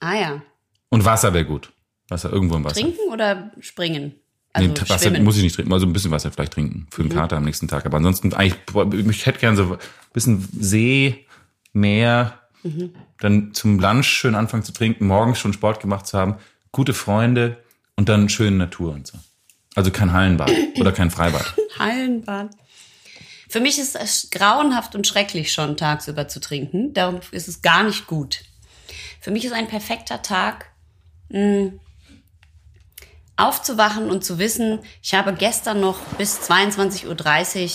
ah ja. Und Wasser wäre gut. Wasser, irgendwo im Wasser. Trinken oder springen? Also nee, Wasser schwimmen. Mhm. muss ich nicht trinken, also ein bisschen Wasser vielleicht trinken für den Kater am nächsten Tag. Aber ansonsten eigentlich, ich hätte gern so ein bisschen See, Meer, Mhm. dann zum Lunch schön anfangen zu trinken, morgens schon Sport gemacht zu haben, gute Freunde und dann schöne Natur und so. Also kein Hallenbad oder kein Freibad. Hallenbad. Für mich ist es grauenhaft und schrecklich schon tagsüber zu trinken. Darum ist es gar nicht gut. Für mich ist ein perfekter Tag, mh, aufzuwachen und zu wissen, ich habe gestern noch bis 22.30 Uhr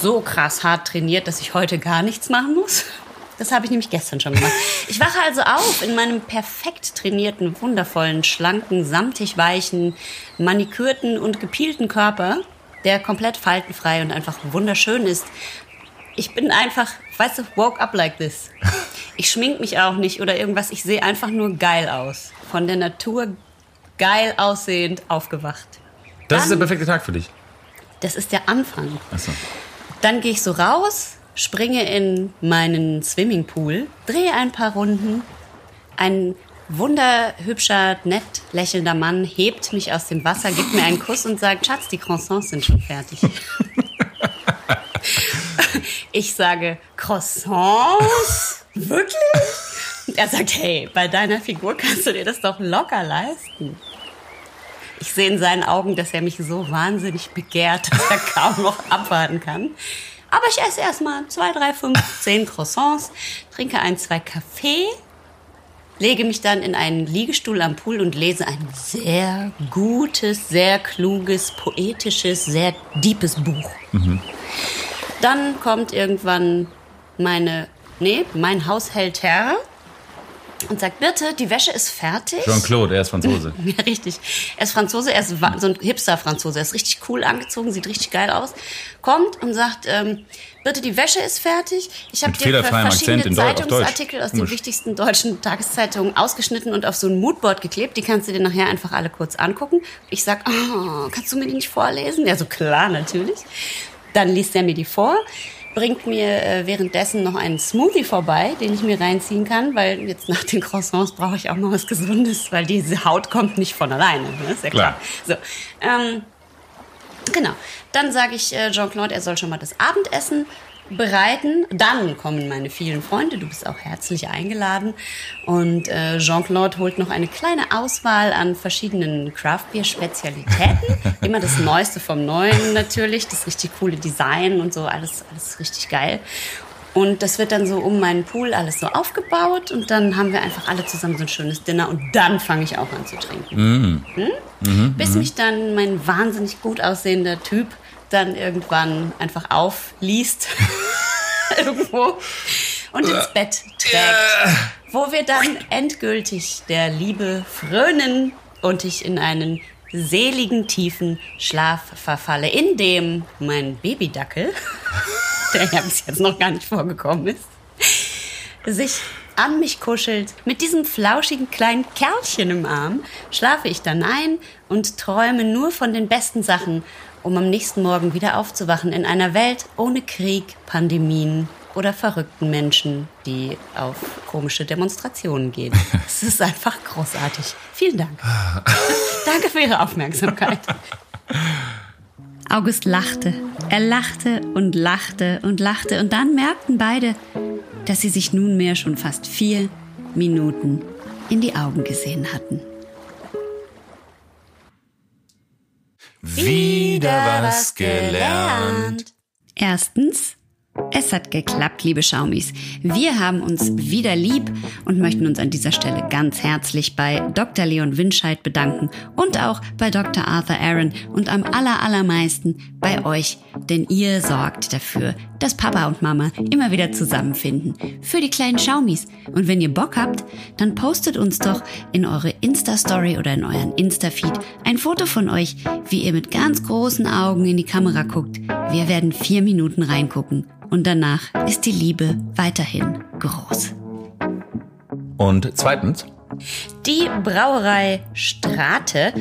so krass hart trainiert, dass ich heute gar nichts machen muss. Das habe ich nämlich gestern schon gemacht. Ich wache also auf in meinem perfekt trainierten, wundervollen, schlanken, samtig weichen, manikürten und gepielten Körper, der komplett faltenfrei und einfach wunderschön ist. Ich bin einfach, weißt du, woke up like this. Ich schmink mich auch nicht oder irgendwas. Ich sehe einfach nur geil aus. Von der Natur geil aussehend aufgewacht. Das ist der Dann- perfekte Tag für dich. Das ist der Anfang. Achso. Dann gehe ich so raus, springe in meinen Swimmingpool, drehe ein paar Runden. Ein wunderhübscher, nett lächelnder Mann hebt mich aus dem Wasser, gibt mir einen Kuss und sagt, Schatz, die Croissants sind schon fertig. Ich sage, Croissants? Wirklich? Und er sagt, hey, bei deiner Figur kannst du dir das doch locker leisten. Ich sehe in seinen Augen, dass er mich so wahnsinnig begehrt, dass er kaum noch abwarten kann. Aber ich esse erstmal zwei, drei, fünf, zehn Croissants, trinke ein, zwei Kaffee, lege mich dann in einen Liegestuhl am Pool und lese ein sehr gutes, sehr kluges, poetisches, sehr deepes Buch. Dann kommt irgendwann meine, nee, mein Haushälter und sagt, Birte, die Wäsche ist fertig. Jean-Claude, er ist Franzose. Ja, richtig. Er ist Franzose, er ist so ein Hipster-Franzose. Er ist richtig cool angezogen, sieht richtig geil aus. Kommt und sagt, ähm, bitte, die Wäsche ist fertig. Ich habe dir verschiedene Akzent. Zeitungsartikel aus den wichtigsten deutschen Tageszeitungen ausgeschnitten und auf so ein Moodboard geklebt. Die kannst du dir nachher einfach alle kurz angucken. Ich sag, oh, kannst du mir die nicht vorlesen? Ja, so klar, natürlich. Dann liest er mir die vor, bringt mir äh, währenddessen noch einen Smoothie vorbei, den ich mir reinziehen kann, weil jetzt nach den Croissants brauche ich auch noch was Gesundes, weil diese Haut kommt nicht von alleine. Ne? Ist ja klar. So, ähm, genau. Dann sage ich äh, Jean-Claude, er soll schon mal das Abendessen bereiten. Dann kommen meine vielen Freunde. Du bist auch herzlich eingeladen. Und äh, Jean-Claude holt noch eine kleine Auswahl an verschiedenen Craft-Bier-Spezialitäten. Immer das Neueste vom Neuen natürlich. Das richtig coole Design und so. Alles, alles richtig geil. Und das wird dann so um meinen Pool alles so aufgebaut. Und dann haben wir einfach alle zusammen so ein schönes Dinner. Und dann fange ich auch an zu trinken. Hm? Bis mich dann mein wahnsinnig gut aussehender Typ dann irgendwann einfach aufliest irgendwo und ins Bett trägt, wo wir dann endgültig der Liebe frönen und ich in einen seligen, tiefen Schlaf verfalle, in dem mein Babydackel, der ja bis jetzt noch gar nicht vorgekommen ist, sich an mich kuschelt. Mit diesem flauschigen kleinen Kerlchen im Arm schlafe ich dann ein und träume nur von den besten Sachen, um am nächsten Morgen wieder aufzuwachen in einer Welt ohne Krieg, Pandemien oder verrückten Menschen, die auf komische Demonstrationen gehen. Es ist einfach großartig. Vielen Dank. Danke für Ihre Aufmerksamkeit. August lachte. Er lachte und lachte und lachte. Und dann merkten beide, dass sie sich nunmehr schon fast vier Minuten in die Augen gesehen hatten. Wieder was gelernt. Erstens, es hat geklappt, liebe Schaumis. Wir haben uns wieder lieb und möchten uns an dieser Stelle ganz herzlich bei Dr. Leon Winscheid bedanken und auch bei Dr. Arthur Aaron und am allerallermeisten bei euch, denn ihr sorgt dafür, dass Papa und Mama immer wieder zusammenfinden. Für die kleinen Schaumis. Und wenn ihr Bock habt, dann postet uns doch in eure Insta-Story oder in euren Insta-Feed ein Foto von euch, wie ihr mit ganz großen Augen in die Kamera guckt. Wir werden vier Minuten reingucken und danach ist die Liebe weiterhin groß. Und zweitens, Die Brauerei Strate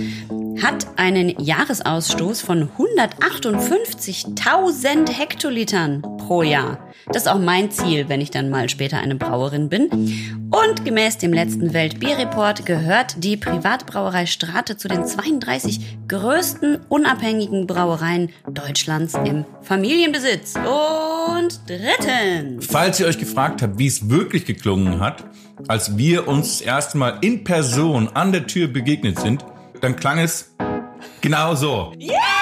hat einen Jahresausstoß von 158.000 Hektolitern pro Jahr. Das ist auch mein Ziel, wenn ich dann mal später eine Brauerin bin. Und gemäß dem letzten Weltbierreport gehört die Privatbrauerei Strate zu den 32 größten unabhängigen Brauereien Deutschlands im Familienbesitz. Und drittens. falls ihr euch gefragt habt, wie es wirklich geklungen hat, als wir uns das erste Mal in Person an der Tür begegnet sind, dann klang es genau so. Yeah!